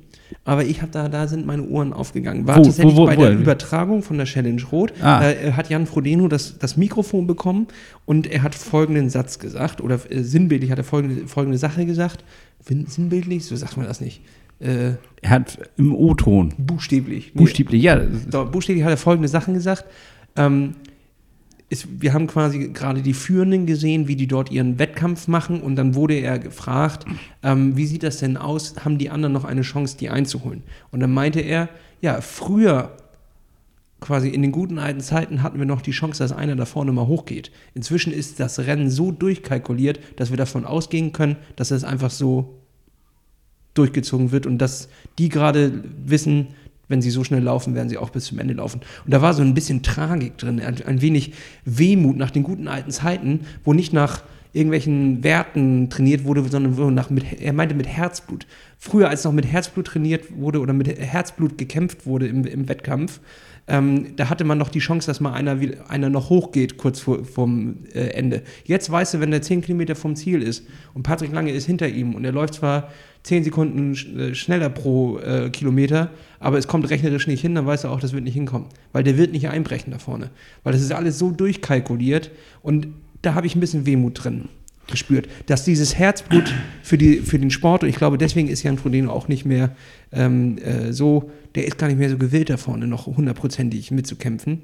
Aber ich habe da, da sind meine Ohren aufgegangen. War Wo, tatsächlich wo, wo, bei der? Übertragung von der Challenge Rot. Ah. Äh, hat Jan Frodeno das, das Mikrofon bekommen und er hat folgenden Satz gesagt. Oder äh, sinnbildlich hat er folgende, folgende Sache gesagt. Sinnbildlich? So sagt man das nicht. Äh, er hat im O-Ton. buchstäblich. Nee, Buchstäblich, ja. so, buchstäblich hat er folgende Sachen gesagt. Ähm, ist, wir haben quasi gerade die Führenden gesehen, wie die dort ihren Wettkampf machen und dann wurde er gefragt, ähm, wie sieht das denn aus? Haben die anderen noch eine Chance, die einzuholen? Und dann meinte er, ja, früher quasi in den guten alten Zeiten hatten wir noch die Chance, dass einer da vorne mal hochgeht. Inzwischen ist das Rennen so durchkalkuliert, dass wir davon ausgehen können, dass es einfach so durchgezogen wird und dass die gerade wissen, wenn sie so schnell laufen, werden sie auch bis zum Ende laufen. Und da war so ein bisschen Tragik drin, ein, ein wenig Wehmut nach den guten alten Zeiten, wo nicht nach irgendwelchen Werten trainiert wurde, sondern wo nach mit, er meinte mit Herzblut. Früher, als noch mit Herzblut trainiert wurde oder mit Herzblut gekämpft wurde im, im Wettkampf, ähm, da hatte man noch die Chance, dass mal einer, einer noch hochgeht kurz vor, vorm äh, Ende. Jetzt weißt du, wenn der 10 Kilometer vom Ziel ist und Patrick Lange ist hinter ihm und er läuft zwar 10 Sekunden sch äh, schneller pro äh, Kilometer, aber es kommt rechnerisch nicht hin, dann weißt du auch, das wird nicht hinkommen. Weil der wird nicht einbrechen da vorne. Weil das ist alles so durchkalkuliert und da habe ich ein bisschen Wehmut drin gespürt, dass dieses Herzblut für, die, für den Sport, und ich glaube, deswegen ist Jan Frodeno auch nicht mehr ähm, äh, so, der ist gar nicht mehr so gewillt da vorne noch hundertprozentig mitzukämpfen.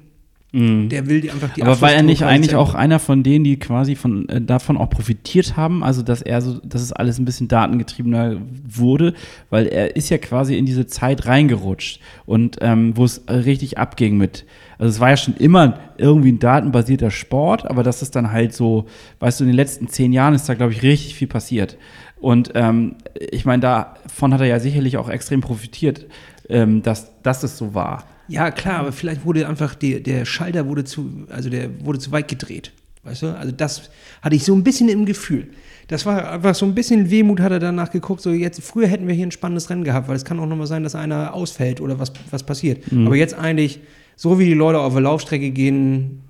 Der will die einfach die Mhm. Aber war er nicht eigentlich auch einer von denen, die quasi von, äh, davon auch profitiert haben? Also, dass er so, dass es alles ein bisschen datengetriebener wurde, weil er ist ja quasi in diese Zeit reingerutscht und ähm, wo es äh, richtig abging mit. Also, es war ja schon immer irgendwie ein datenbasierter Sport, aber das ist dann halt so, weißt du, in den letzten zehn Jahren ist da, glaube ich, richtig viel passiert. Und ähm, ich meine, davon hat er ja sicherlich auch extrem profitiert, ähm, dass, dass es so war. Ja, klar, aber vielleicht wurde einfach die, der Schalter wurde zu, also der wurde zu weit gedreht. Weißt du? Also das hatte ich so ein bisschen im Gefühl. Das war einfach so ein bisschen Wehmut, hat er danach geguckt. So jetzt, früher hätten wir hier ein spannendes Rennen gehabt, weil es kann auch nochmal sein, dass einer ausfällt oder was, was passiert. Aber jetzt eigentlich, so wie die Leute auf der Laufstrecke gehen,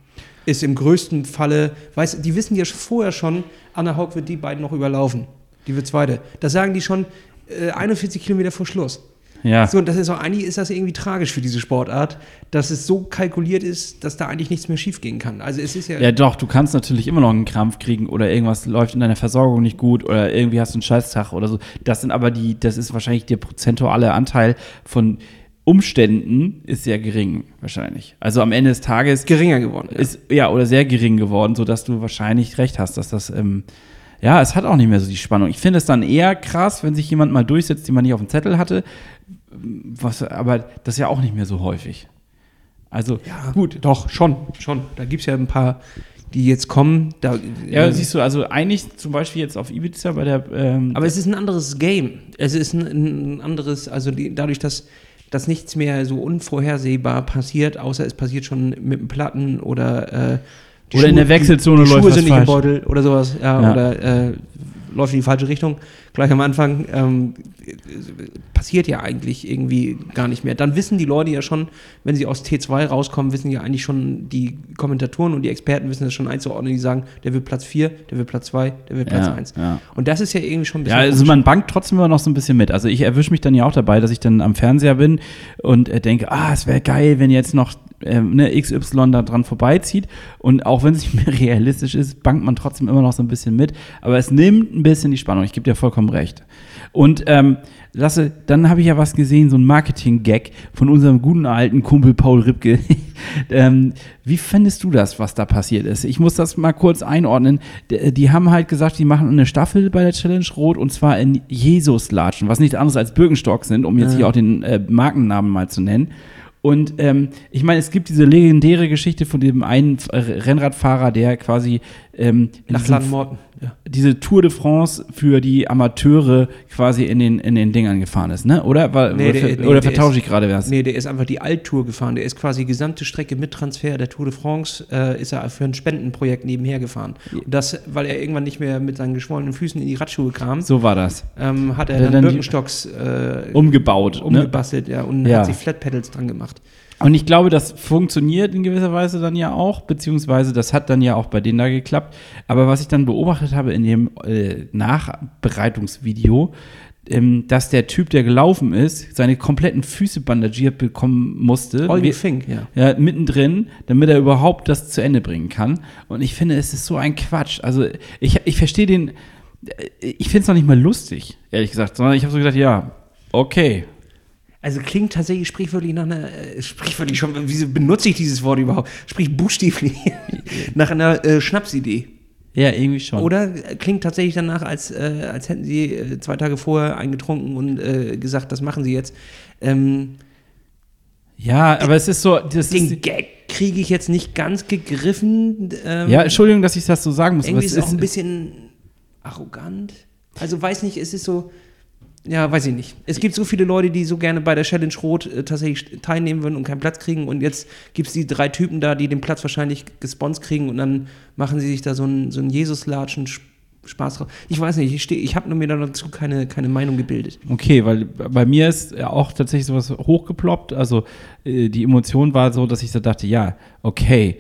ist im größten Falle, weißt du, die wissen ja vorher schon, Anna Haug wird die beiden noch überlaufen. Die wird zweite. Das sagen die schon äh, 41 Kilometer vor Schluss. Ja. So, und das ist auch eigentlich ist das irgendwie tragisch für diese Sportart, dass es so kalkuliert ist, dass da eigentlich nichts mehr schiefgehen kann. Also es ist ja, Ja, doch, du kannst natürlich immer noch einen Krampf kriegen oder irgendwas läuft in deiner Versorgung nicht gut oder irgendwie hast du einen Scheißtag oder so. Das sind aber die, das ist wahrscheinlich der prozentuale Anteil von Umständen ist sehr gering, wahrscheinlich. Also am Ende des Tages geringer geworden. Ja. ist, ja, oder sehr gering geworden, sodass du wahrscheinlich recht hast, dass das, ähm, ja, es hat auch nicht mehr so die Spannung. Ich finde es dann eher krass, wenn sich jemand mal durchsetzt, den man nicht auf dem Zettel hatte. Was, aber das ist ja auch nicht mehr so häufig. Also, Ja, gut, doch, schon, schon. Da gibt es ja ein paar, die jetzt kommen. Da, ja, äh, siehst du, also eigentlich zum Beispiel jetzt auf Ibiza bei der. Ähm, aber es ist ein anderes Game. Es ist ein, ein anderes, also die, dadurch, dass, dass nichts mehr so unvorhersehbar passiert, außer es passiert schon mit dem Platten oder äh, Oder in der Wechselzone die, die läuft Schuhe sind nicht im falsch. Beutel oder sowas. Ja, Ja. Oder äh, läuft in die falsche Richtung. Gleich am Anfang ähm, passiert ja eigentlich irgendwie gar nicht mehr. Dann wissen die Leute ja schon, wenn sie aus T2 rauskommen, wissen ja eigentlich schon, die Kommentatoren und die Experten wissen das schon einzuordnen. Die sagen, der will Platz 4, der will Platz 2, der will Platz Ja, 1. ja. Und das ist ja irgendwie schon ein bisschen. Ja, also man bangt trotzdem immer noch so ein bisschen mit. Also ich erwische mich dann ja auch dabei, dass ich dann am Fernseher bin und äh, denke, ah, es wäre geil, wenn jetzt noch ähm, ne, XY da dran vorbeizieht. Und auch wenn es nicht mehr realistisch ist, bangt man trotzdem immer noch so ein bisschen mit. Aber es nimmt ein bisschen die Spannung. Ich gebe dir vollkommen recht. Und ähm, Lasse, dann habe ich ja was gesehen, so ein Marketing-Gag von unserem guten alten Kumpel Paul Ripke. ähm, wie findest du das, was da passiert ist? Ich muss das mal kurz einordnen. D die haben halt gesagt, die machen eine Staffel bei der Challenge Rot und zwar in Jesus-Latschen, was nichts anderes als Birkenstock sind, um jetzt Ja. hier auch den äh, Markennamen mal zu nennen. Und ähm, ich meine, es gibt diese legendäre Geschichte von dem einen Rennradfahrer, der quasi ähm, nach diesem Landmorten. Ja. diese Tour de France für die Amateure quasi in den, in den Dingern gefahren ist, ne? Oder, War, Nee, oder, nee, oder der vertausche ist- ich gerade was? Nee, der ist einfach die Alttour gefahren. Der ist quasi die gesamte Strecke mit Transfer der Tour de France, äh, ist er für ein Spendenprojekt nebenher gefahren. Und das, weil er irgendwann nicht mehr mit seinen geschwollenen Füßen in die Radschuhe kam, So war das. ähm, hat er Hat dann, dann Birkenstocks äh, Umgebaut. ne? umgebastelt ja, und Ja. hat sich Flat Pedals dran gemacht. Und ich glaube, das funktioniert in gewisser Weise dann ja auch, beziehungsweise das hat dann ja auch bei denen da geklappt. Aber was ich dann beobachtet habe in dem äh, Nachbereitungsvideo, ähm, dass der Typ, der gelaufen ist, seine kompletten Füße bandagiert bekommen musste. You think, ja. ja, mittendrin, damit er überhaupt das zu Ende bringen kann. Und ich finde, es ist so ein Quatsch. Also ich, ich verstehe den, ich finde es noch nicht mal lustig, ehrlich gesagt, sondern ich habe so gedacht, ja, okay. Also klingt tatsächlich sprichwörtlich nach einer, äh, sprichwörtlich schon, wieso benutze ich dieses Wort überhaupt? Sprich buchstäblich nach einer äh, Schnapsidee. Ja, irgendwie schon. Oder äh, klingt tatsächlich danach, als, äh, als hätten sie äh, zwei Tage vorher eingetrunken und gesagt, das machen sie jetzt. Ähm, Ja, aber es ist so, das den ist, Gag kriege ich jetzt nicht ganz gegriffen. Ähm, ja, Entschuldigung, dass ich das so sagen muss, irgendwie es ist es auch ein bisschen arrogant. Also weiß nicht, es ist so, ja, weiß ich nicht. Es gibt so viele Leute, die so gerne bei der Challenge Rot äh, tatsächlich teilnehmen würden und keinen Platz kriegen und jetzt gibt es die drei Typen da, die den Platz wahrscheinlich gesponsert kriegen und dann machen sie sich da so einen so einen Jesus-Latschen Spaß drauf. Ich weiß nicht, ich, ich habe mir dazu keine, keine Meinung gebildet. okay, weil bei mir ist ja auch tatsächlich sowas hochgeploppt, also äh, die Emotion war so, dass ich so dachte, ja, okay,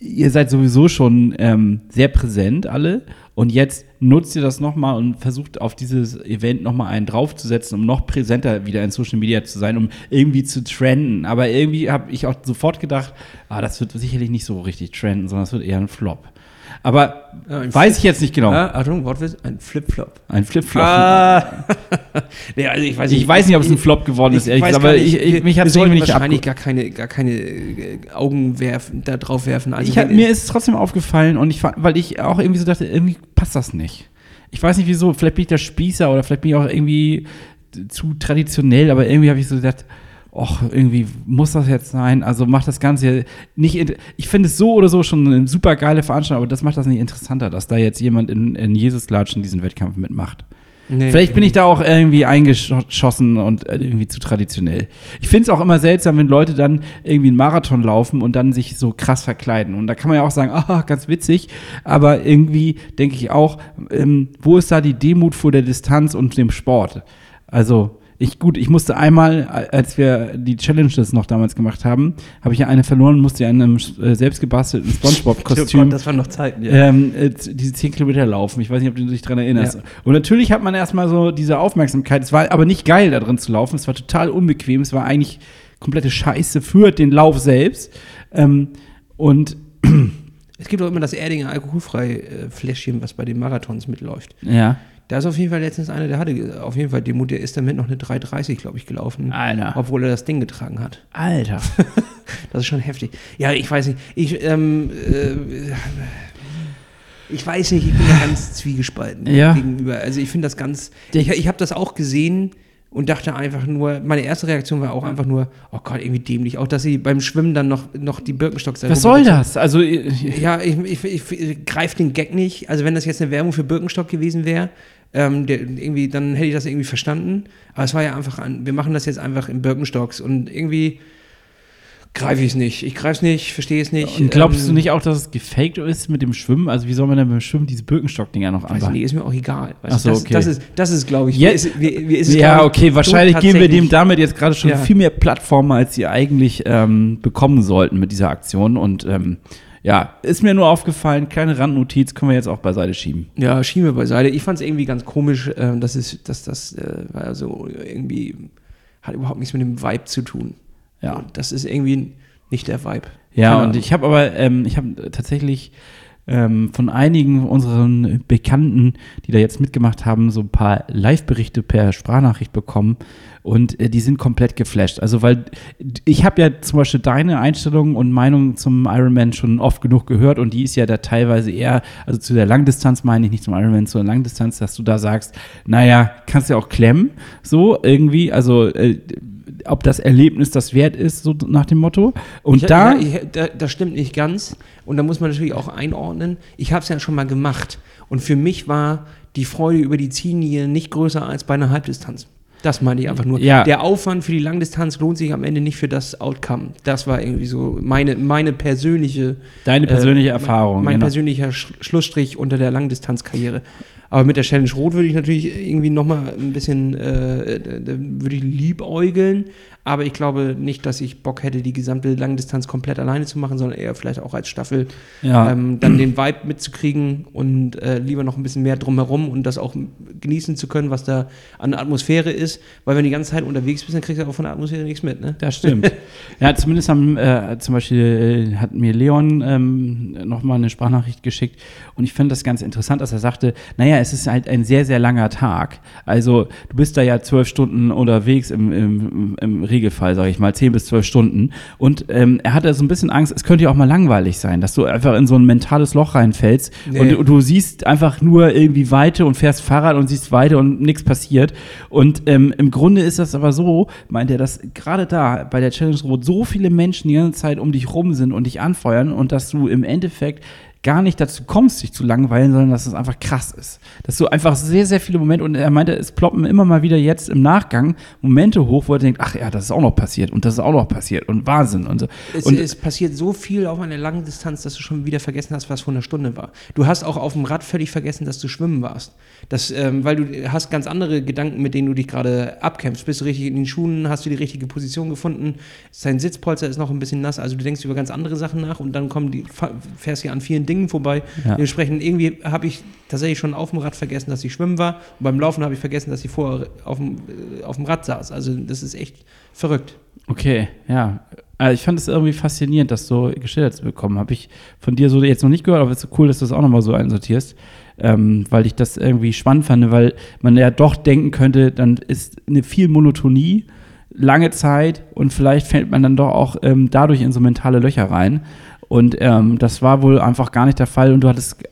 ihr seid sowieso schon ähm, sehr präsent alle und jetzt nutzt ihr das nochmal und versucht auf dieses Event nochmal einen draufzusetzen, um noch präsenter wieder in Social Media zu sein, um irgendwie zu trenden. Aber irgendwie habe ich auch sofort gedacht, ah, das wird sicherlich nicht so richtig trenden, sondern es wird eher ein Flop. Aber Ja, weiß ich jetzt nicht genau. Ah, Achtung, Wortwitz, ein Flip-Flop. Ein Flip-Flop. Ah. nee, also ich weiß Ich weiß nicht, ob es ein Flop geworden ist, ehrlich gesagt, aber nicht. ich, ich, mich hat es irgendwie nicht wahrscheinlich gar keine, gar keine äh, Augen werfen, da drauf werfen. Also ich mir ist es trotzdem aufgefallen und ich weil ich auch irgendwie so dachte, irgendwie passt das nicht. Ich weiß nicht wieso, vielleicht bin ich der Spießer oder vielleicht bin ich auch irgendwie zu traditionell, aber irgendwie habe ich so gedacht, ach, irgendwie muss das jetzt sein. Also macht das Ganze nicht. Ich finde es so oder so schon eine super geile Veranstaltung, aber das macht das nicht interessanter, dass da jetzt jemand in, in Jesus-Latschen diesen Wettkampf mitmacht. Nee. Vielleicht bin ich da auch irgendwie eingeschossen und äh, irgendwie zu traditionell. Ich finde es auch immer seltsam, wenn Leute dann irgendwie einen Marathon laufen und dann sich so krass verkleiden. Und da kann man ja auch sagen, ah, ganz witzig. Aber irgendwie denke ich auch, ähm, wo ist da die Demut vor der Distanz und dem Sport? Also, ich, gut, ich musste einmal, als wir die Challenges noch damals gemacht haben, habe ich ja eine verloren, musste ja in einem äh, selbstgebastelten Oh Spongebob-Kostüm Gott, das waren noch Zeiten, ja. ähm, äh, diese 10 Kilometer laufen. Ich weiß nicht, ob du dich daran erinnerst. Ja. Und natürlich hat man erstmal so diese Aufmerksamkeit. Es war aber nicht geil, da drin zu laufen. Es war total unbequem. Es war eigentlich komplette Scheiße für den Lauf selbst. Ähm, und Es gibt auch immer das Erdinger alkoholfrei äh, Fläschchen, was bei den Marathons mitläuft. ja, Da ist auf jeden Fall letztens einer, der hatte auf jeden Fall den Mut, der ist damit noch eine 3,30, glaube ich, gelaufen. Alter. Obwohl er das Ding getragen hat. Alter. Das ist schon heftig. Ja, ich weiß nicht. Ich, ähm, äh, ich weiß nicht, ich bin da ganz zwiegespalten Ja. gegenüber. Also ich finde das ganz. Ich, ich habe das auch gesehen, und dachte einfach nur, meine erste Reaktion war auch einfach nur, oh Gott, irgendwie dämlich. Auch, dass sie beim Schwimmen dann noch, noch die Birkenstocks Was soll das? Also, Ja, ich, ich, ich, ich greife den Gag nicht. Also, wenn das jetzt eine Werbung für Birkenstock gewesen wäre, ähm, der, irgendwie, dann hätte ich das irgendwie verstanden. Aber es war ja einfach, ein, wir machen das jetzt einfach in Birkenstocks und irgendwie greife ich es nicht. Ich greife es nicht, verstehe es nicht. und glaubst du Ähm, nicht auch, dass es gefaked ist mit dem Schwimmen? Also, wie soll man denn beim Schwimmen diese Birkenstock-Dinger noch anbauen? nicht, ist mir auch egal. Weißt so, du, das, okay. das ist, das ist glaube ich, ist, mir, mir ist Ja, okay, wahrscheinlich geben wir dem damit jetzt gerade schon Ja. viel mehr Plattformen, als sie eigentlich ähm, bekommen sollten mit dieser Aktion. Und ähm, ja, ist mir nur aufgefallen, kleine Randnotiz können wir jetzt auch beiseite schieben. Ja, schieben wir beiseite. Ich fand es irgendwie ganz komisch, äh, dass, es, dass das äh, war so irgendwie, hat überhaupt nichts mit dem Vibe zu tun. Ja. Und das ist irgendwie nicht der Vibe. Ja, Keine und Ahnung. ich habe aber, ähm, ich habe tatsächlich ähm, von einigen unseren Bekannten, die da jetzt mitgemacht haben, so ein paar Live-Berichte per Sprachnachricht bekommen und äh, die sind komplett geflasht. Also, weil ich habe ja zum Beispiel deine Einstellung und Meinung zum Ironman schon oft genug gehört und die ist ja da teilweise eher, also zu der Langdistanz meine ich nicht zum Ironman, zur Langdistanz, dass du da sagst, naja, kannst ja auch klemmen, so irgendwie, also äh, ob das Erlebnis das wert ist, so nach dem Motto. Und Ich- da. ja, ich, da, das stimmt nicht ganz. Und da muss man natürlich auch einordnen. Ich habe es ja schon mal gemacht. Und für mich war die Freude über die Ziellinie nicht größer als bei einer Halbdistanz. Das meine ich einfach nur. Ja. Der Aufwand für die Langdistanz lohnt sich am Ende nicht für das Outcome. Das war irgendwie so meine, meine persönliche Deine persönliche äh, Erfahrung. Mein genau. persönlicher Sch Schlussstrich unter der Langdistanzkarriere. Aber mit der Challenge Rot würde ich natürlich irgendwie nochmal ein bisschen, äh, da- da würde ich liebäugeln. Aber ich glaube nicht, dass ich Bock hätte, die gesamte Langdistanz komplett alleine zu machen, sondern eher vielleicht auch als Staffel ja. ähm, dann den Vibe mitzukriegen und äh, lieber noch ein bisschen mehr drumherum und das auch genießen zu können, was da an Atmosphäre ist. Weil wenn du die ganze Zeit unterwegs bist, dann kriegst du auch von der Atmosphäre nichts mit. Ne? Das stimmt. ja, zumindest haben, äh, zum Beispiel äh, hat mir Leon ähm, nochmal eine Sprachnachricht geschickt und ich finde das ganz interessant, dass er sagte, naja, es ist halt ein sehr, sehr langer Tag. Also du bist da ja zwölf Stunden unterwegs im, im, im Regelfall, sage ich mal, zehn bis zwölf Stunden und ähm, er hatte so ein bisschen Angst, es könnte ja auch mal langweilig sein, dass du einfach in so ein mentales Loch reinfällst Nee. und du, du siehst einfach nur irgendwie Weite und fährst Fahrrad und siehst Weite und nichts passiert und ähm, im Grunde ist das aber so, meint er, dass gerade da bei der Challenge Rot so viele Menschen die ganze Zeit um dich rum sind und dich anfeuern und dass du im Endeffekt gar nicht dazu kommst, dich zu langweilen, sondern dass es einfach krass ist. Dass du einfach sehr, sehr viele Momente, und er meinte, es ploppen immer mal wieder jetzt im Nachgang Momente hoch, wo er denkt, ach ja, das ist auch noch passiert und das ist auch noch passiert und Wahnsinn und so. Es, und es passiert so viel auf einer langen Distanz, dass du schon wieder vergessen hast, was vor einer Stunde war. Du hast auch auf dem Rad völlig vergessen, dass du schwimmen warst. Das, ähm, weil du hast ganz andere Gedanken, mit denen du dich gerade abkämpfst. Bist du richtig in den Schuhen, hast du die richtige Position gefunden, dein Sitzpolster ist noch ein bisschen nass, also du denkst über ganz andere Sachen nach und dann kommen die, fährst du an vielen Dingen vorbei. Ja. Dementsprechend irgendwie habe ich tatsächlich schon auf dem Rad vergessen, dass ich schwimmen war und beim Laufen habe ich vergessen, dass ich vorher auf dem, äh, auf dem Rad saß. Also das ist echt verrückt. Okay, ja. Also ich fand es irgendwie faszinierend, das so geschildert zu bekommen. Habe ich von dir so jetzt noch nicht gehört, aber es ist so cool, dass du das auch nochmal so einsortierst, ähm, weil ich das irgendwie spannend fand, weil man ja doch denken könnte, dann ist eine viel Monotonie, lange Zeit und vielleicht fällt man dann doch auch ähm, dadurch in so mentale Löcher rein. Und ähm, das war wohl einfach gar nicht der Fall und du hattest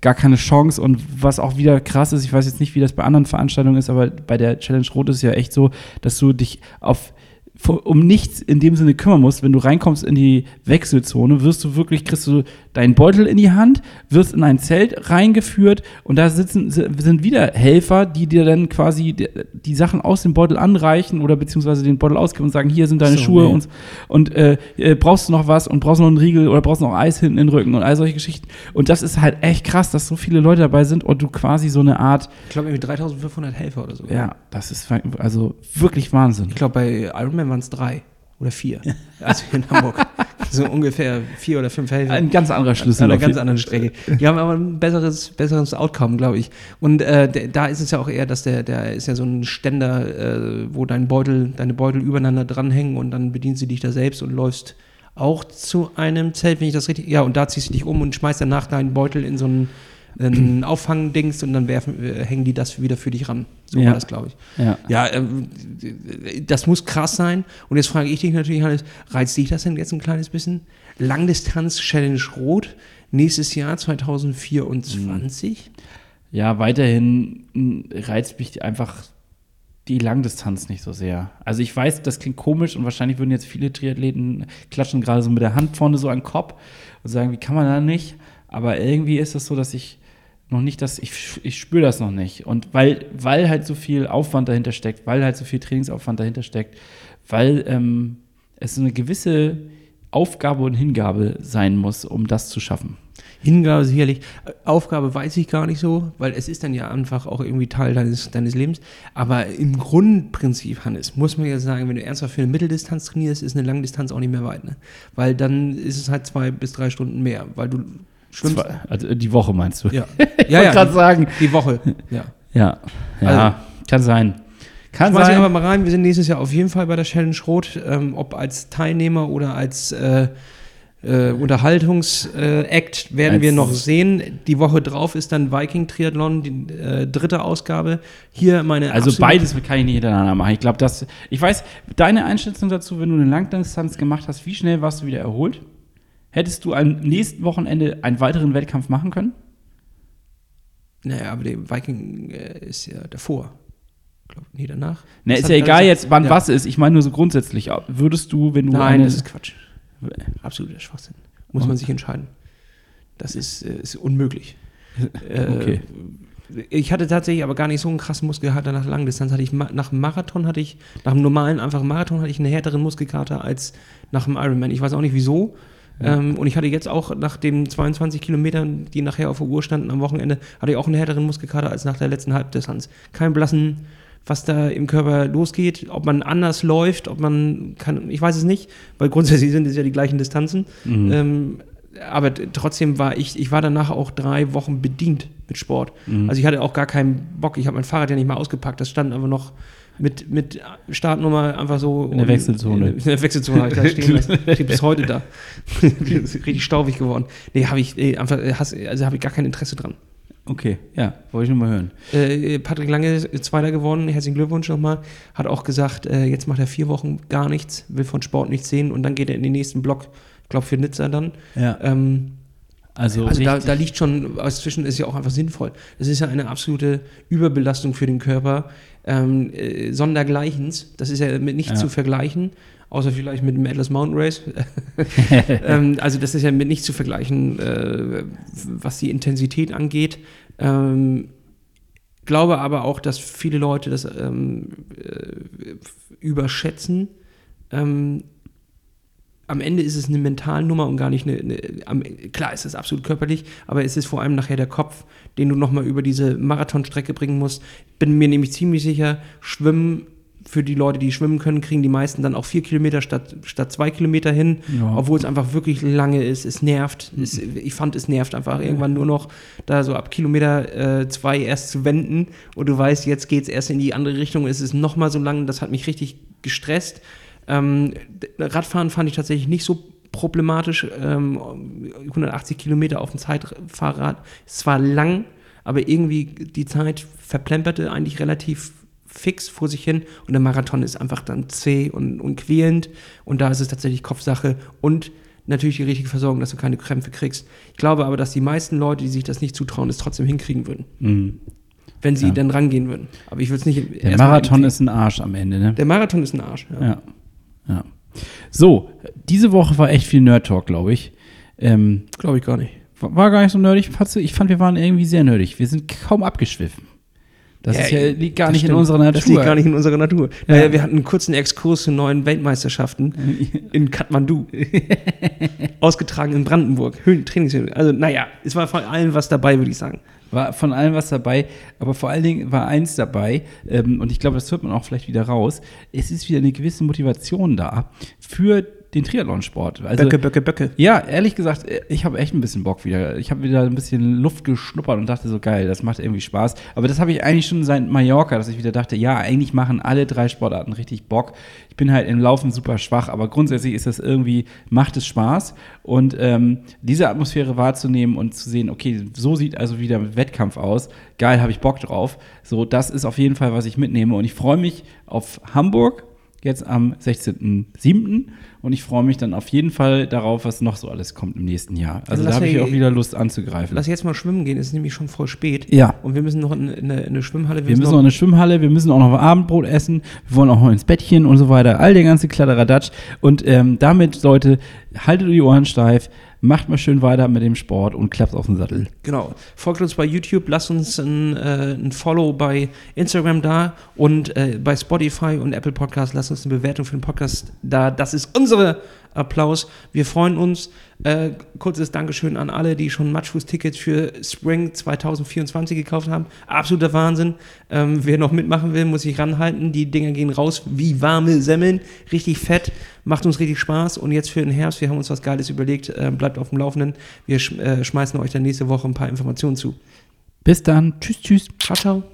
gar keine Chance. Und was auch wieder krass ist, ich weiß jetzt nicht, wie das bei anderen Veranstaltungen ist, aber bei der Challenge Rot ist es ja echt so, dass du dich auf um nichts in dem Sinne kümmern musst, wenn du reinkommst in die Wechselzone, wirst du wirklich, kriegst du deinen Beutel in die Hand, wirst in ein Zelt reingeführt und da sitzen, sind wieder Helfer, die dir dann quasi die, die Sachen aus dem Beutel anreichen oder beziehungsweise den Beutel ausgeben und sagen, hier sind deine So, Schuhe nee. und, und äh, äh, brauchst du noch was und brauchst noch einen Riegel oder brauchst du noch Eis hinten in den Rücken und all solche Geschichten. Und das ist halt echt krass, dass so viele Leute dabei sind und du quasi so eine Art, Ich glaube, irgendwie 3500 Helfer oder so. ja, das ist also wirklich Wahnsinn. Ich glaube, bei Ironman waren es drei oder vier. Also hier in Hamburg. So ungefähr vier oder fünf Helfer. Ein ganz anderer Schlüssel. An einer ganz anderen Strecke. Die haben aber ein besseres, besseres Outcome, glaube ich. Und äh, der, da ist es ja auch eher, dass der, der ist ja so ein Ständer, äh, wo dein Beutel, deine Beutel übereinander dranhängen und dann bedienst du dich da selbst und läufst auch zu einem Zelt, wenn ich das richtig. Ja, und da ziehst du dich um und schmeißt danach deinen Beutel in so einen, einen Auffangdings und dann werfen, äh, hängen die das wieder für dich ran. So Ja. war das, glaube ich. Ja. Ja, ähm, das muss krass sein. Und jetzt frage ich dich natürlich, Hannes, reizt dich das denn jetzt ein kleines bisschen? Langdistanz Challenge Rot, nächstes Jahr 2024? Ja, weiterhin mh, reizt mich einfach die Langdistanz nicht so sehr. Also ich weiß, das klingt komisch und wahrscheinlich würden jetzt viele Triathleten klatschen gerade so mit der Hand vorne so an den Kopf und sagen, wie kann man da nicht? Aber irgendwie ist es so, dass ich noch nicht das, ich, ich spüre das noch nicht. Und weil, weil halt so viel Aufwand dahinter steckt, weil halt so viel Trainingsaufwand dahinter steckt, weil ähm, es eine gewisse Aufgabe und Hingabe sein muss, um das zu schaffen. Hingabe sicherlich. Aufgabe weiß ich gar nicht so, weil es ist dann ja einfach auch irgendwie Teil deines, deines Lebens. Aber im Grundprinzip, Hannes, muss man ja sagen, wenn du ernsthaft für eine Mitteldistanz trainierst, ist eine Langdistanz auch nicht mehr weit. Ne? Weil dann ist es halt zwei bis drei Stunden mehr, weil du schwimmst. Zwar, also die Woche meinst du? Ja, Ich ja, wollte ja gerade sagen. die Woche. Ja. Ja, ja, kann sein. Kann Schmeiß ich sein. aber mal rein, wir sind nächstes Jahr auf jeden Fall bei der Challenge Rot, ähm, ob als Teilnehmer oder als äh, äh, Unterhaltungsakt werden Als- wir noch sehen. Die Woche drauf ist dann Viking Triathlon, die äh, dritte Ausgabe. Hier meine Also beides kann ich nicht hintereinander machen. Ich glaube, dass ich weiß, deine Einschätzung dazu, wenn du eine Langdistanz gemacht hast, wie schnell warst du wieder erholt? Hättest du am nächsten Wochenende einen weiteren Wettkampf machen können? Naja, aber der Viking äh, ist ja davor. Glaub, nee, danach. Das ist ja egal jetzt, wann ja. was ist. Ich meine nur so grundsätzlich. Würdest du, wenn du Nein, eine, das ist Quatsch. Absoluter Schwachsinn. Muss man sich entscheiden. Das ist, äh, ist unmöglich. Äh, Okay. Ich hatte tatsächlich aber gar nicht so einen krassen Muskelkater nach Langdistanz. Hatte ich nach dem Marathon hatte ich, nach dem normalen einfachen Marathon hatte ich einen härteren Muskelkater als nach dem Ironman. Ich weiß auch nicht wieso. Ähm, und ich hatte jetzt auch nach den 22 Kilometern, die nachher auf der Uhr standen am Wochenende, hatte ich auch einen härteren Muskelkater als nach der letzten Halbdistanz. Kein blassen, was da im Körper losgeht, ob man anders läuft, ob man kann, ich weiß es nicht, weil grundsätzlich sind es ja die gleichen Distanzen. Mhm. Ähm, aber trotzdem war ich, ich war danach auch drei Wochen bedient mit Sport. Mhm. Also ich hatte auch gar keinen Bock. Ich habe mein Fahrrad ja nicht mal ausgepackt. Das stand einfach noch mit, mit Startnummer einfach so. In der Wechselzone. In der Wechselzone habe ich da stehen lassen. Steht bis heute da. Richtig staubig geworden. Nee, habe ich nee, einfach, äh, also habe ich gar kein Interesse dran. Okay, ja, wollte ich nur mal hören. Äh, Patrick Lange ist Zweiter geworden, herzlichen Glückwunsch nochmal. Hat auch gesagt, äh, jetzt macht er vier Wochen gar nichts, will von Sport nichts sehen und dann geht er in den nächsten Block, ich glaube für Nizza dann. Ja. Ähm, Also, also da, da liegt schon, was zwischen ist ja auch einfach sinnvoll. Das ist ja eine absolute Überbelastung für den Körper, ähm, äh, sondergleichens. Das ist ja mit nichts Ja. zu vergleichen, außer vielleicht mit dem Atlas Mountain Race. ähm, also das ist ja mit nichts zu vergleichen, äh, was die Intensität angeht. Ähm, glaube aber auch, dass viele Leute das ähm, äh, überschätzen. Am Ende ist es eine Mentalnummer und gar nicht eine, eine klar ist es absolut körperlich, aber es ist vor allem nachher der Kopf, den du nochmal über diese Marathonstrecke bringen musst. Bin mir nämlich ziemlich sicher, Schwimmen für die Leute, die schwimmen können, kriegen die meisten dann auch vier Kilometer statt, statt zwei Kilometer hin, Ja. obwohl es einfach wirklich lange ist. Es nervt. Es, ich fand, es nervt einfach irgendwann nur noch, da so ab Kilometer äh, zwei erst zu wenden und du weißt, jetzt geht es erst in die andere Richtung. Es ist nochmal so lang, das hat mich richtig gestresst. Ähm, Radfahren fand ich tatsächlich nicht so problematisch. Ähm, 180 Kilometer auf dem Zeitfahrrad ist zwar lang, aber irgendwie die Zeit verplemperte eigentlich relativ fix vor sich hin und der Marathon ist einfach dann zäh und, und quälend und da ist es tatsächlich Kopfsache und natürlich die richtige Versorgung, dass du keine Krämpfe kriegst. Ich glaube aber, dass die meisten Leute, die sich das nicht zutrauen, es trotzdem hinkriegen würden, Mhm. wenn sie Ja. dann rangehen würden. Aber ich würde es nicht. Der Marathon ist ein Arsch am Ende, ne? Der Marathon ist ein Arsch. Ja. Ja. Ja. So, diese Woche war echt viel Nerd-Talk, glaube ich. Ähm, Glaube ich gar nicht. war war gar nicht so nerdig. Ich fand, wir waren irgendwie sehr nerdig. Wir sind kaum abgeschwiffen. Das ist ja, liegt gar nicht in unserer Natur. Das liegt gar nicht in unserer Natur. Ja. Naja, wir hatten einen kurzen Exkurs zu neuen Weltmeisterschaften in Kathmandu. Ausgetragen in Brandenburg. Höhen, Trainingshöhen. Also, naja, es war von allem was dabei, würde ich sagen. War von allem was dabei, aber vor allen Dingen war eins dabei, ähm, und ich glaube, das hört man auch vielleicht wieder raus. Es ist wieder eine gewisse Motivation da für den Triathlonsport. Also, Böcke, Böcke, Böcke. Ja, ehrlich gesagt, ich habe echt ein bisschen Bock wieder. Ich habe wieder ein bisschen Luft geschnuppert und dachte so, geil, das macht irgendwie Spaß. Aber das habe ich eigentlich schon seit Mallorca, dass ich wieder dachte, ja, eigentlich machen alle drei Sportarten richtig Bock. Ich bin halt im Laufen super schwach, aber grundsätzlich ist das irgendwie, macht es Spaß. Und ähm, diese Atmosphäre wahrzunehmen und zu sehen, okay, so sieht also wieder Wettkampf aus. Geil, habe ich Bock drauf. So, das ist auf jeden Fall, was ich mitnehme. Und ich freue mich auf Hamburg jetzt am 16.07. und ich freue mich dann auf jeden Fall darauf, was noch so alles kommt im nächsten Jahr. Also, Also da habe ich auch wieder Lust anzugreifen. Lass jetzt mal schwimmen gehen, es ist nämlich schon voll spät. Ja. Und wir müssen noch in, in, eine, in eine Schwimmhalle. Wir müssen noch in eine Schwimmhalle, wir müssen auch noch Abendbrot essen, wir wollen auch noch ins Bettchen und so weiter. All der ganze Kladderadatsch. Und ähm, damit, Leute, haltet die Ohren steif, macht mal schön weiter mit dem Sport und klappt auf den Sattel. Genau. Folgt uns bei YouTube, lasst uns ein, äh, ein Follow bei Instagram da und äh, bei Spotify und Apple Podcast. Lasst uns eine Bewertung für den Podcast da. Das ist unsere Applaus. Wir freuen uns. Äh, kurzes Dankeschön an alle, die schon Matchfuß-Tickets für Spring 2024 gekauft haben. Absoluter Wahnsinn. Ähm, wer noch mitmachen will, muss sich ranhalten. Die Dinger gehen raus wie warme Semmeln. Richtig fett. Macht uns richtig Spaß. Und jetzt für den Herbst, wir haben uns was Geiles überlegt. Äh, bleibt auf dem Laufenden. Wir sch äh, schmeißen euch dann nächste Woche ein paar Informationen zu. Bis dann. Tschüss, tschüss. Ciao, ciao.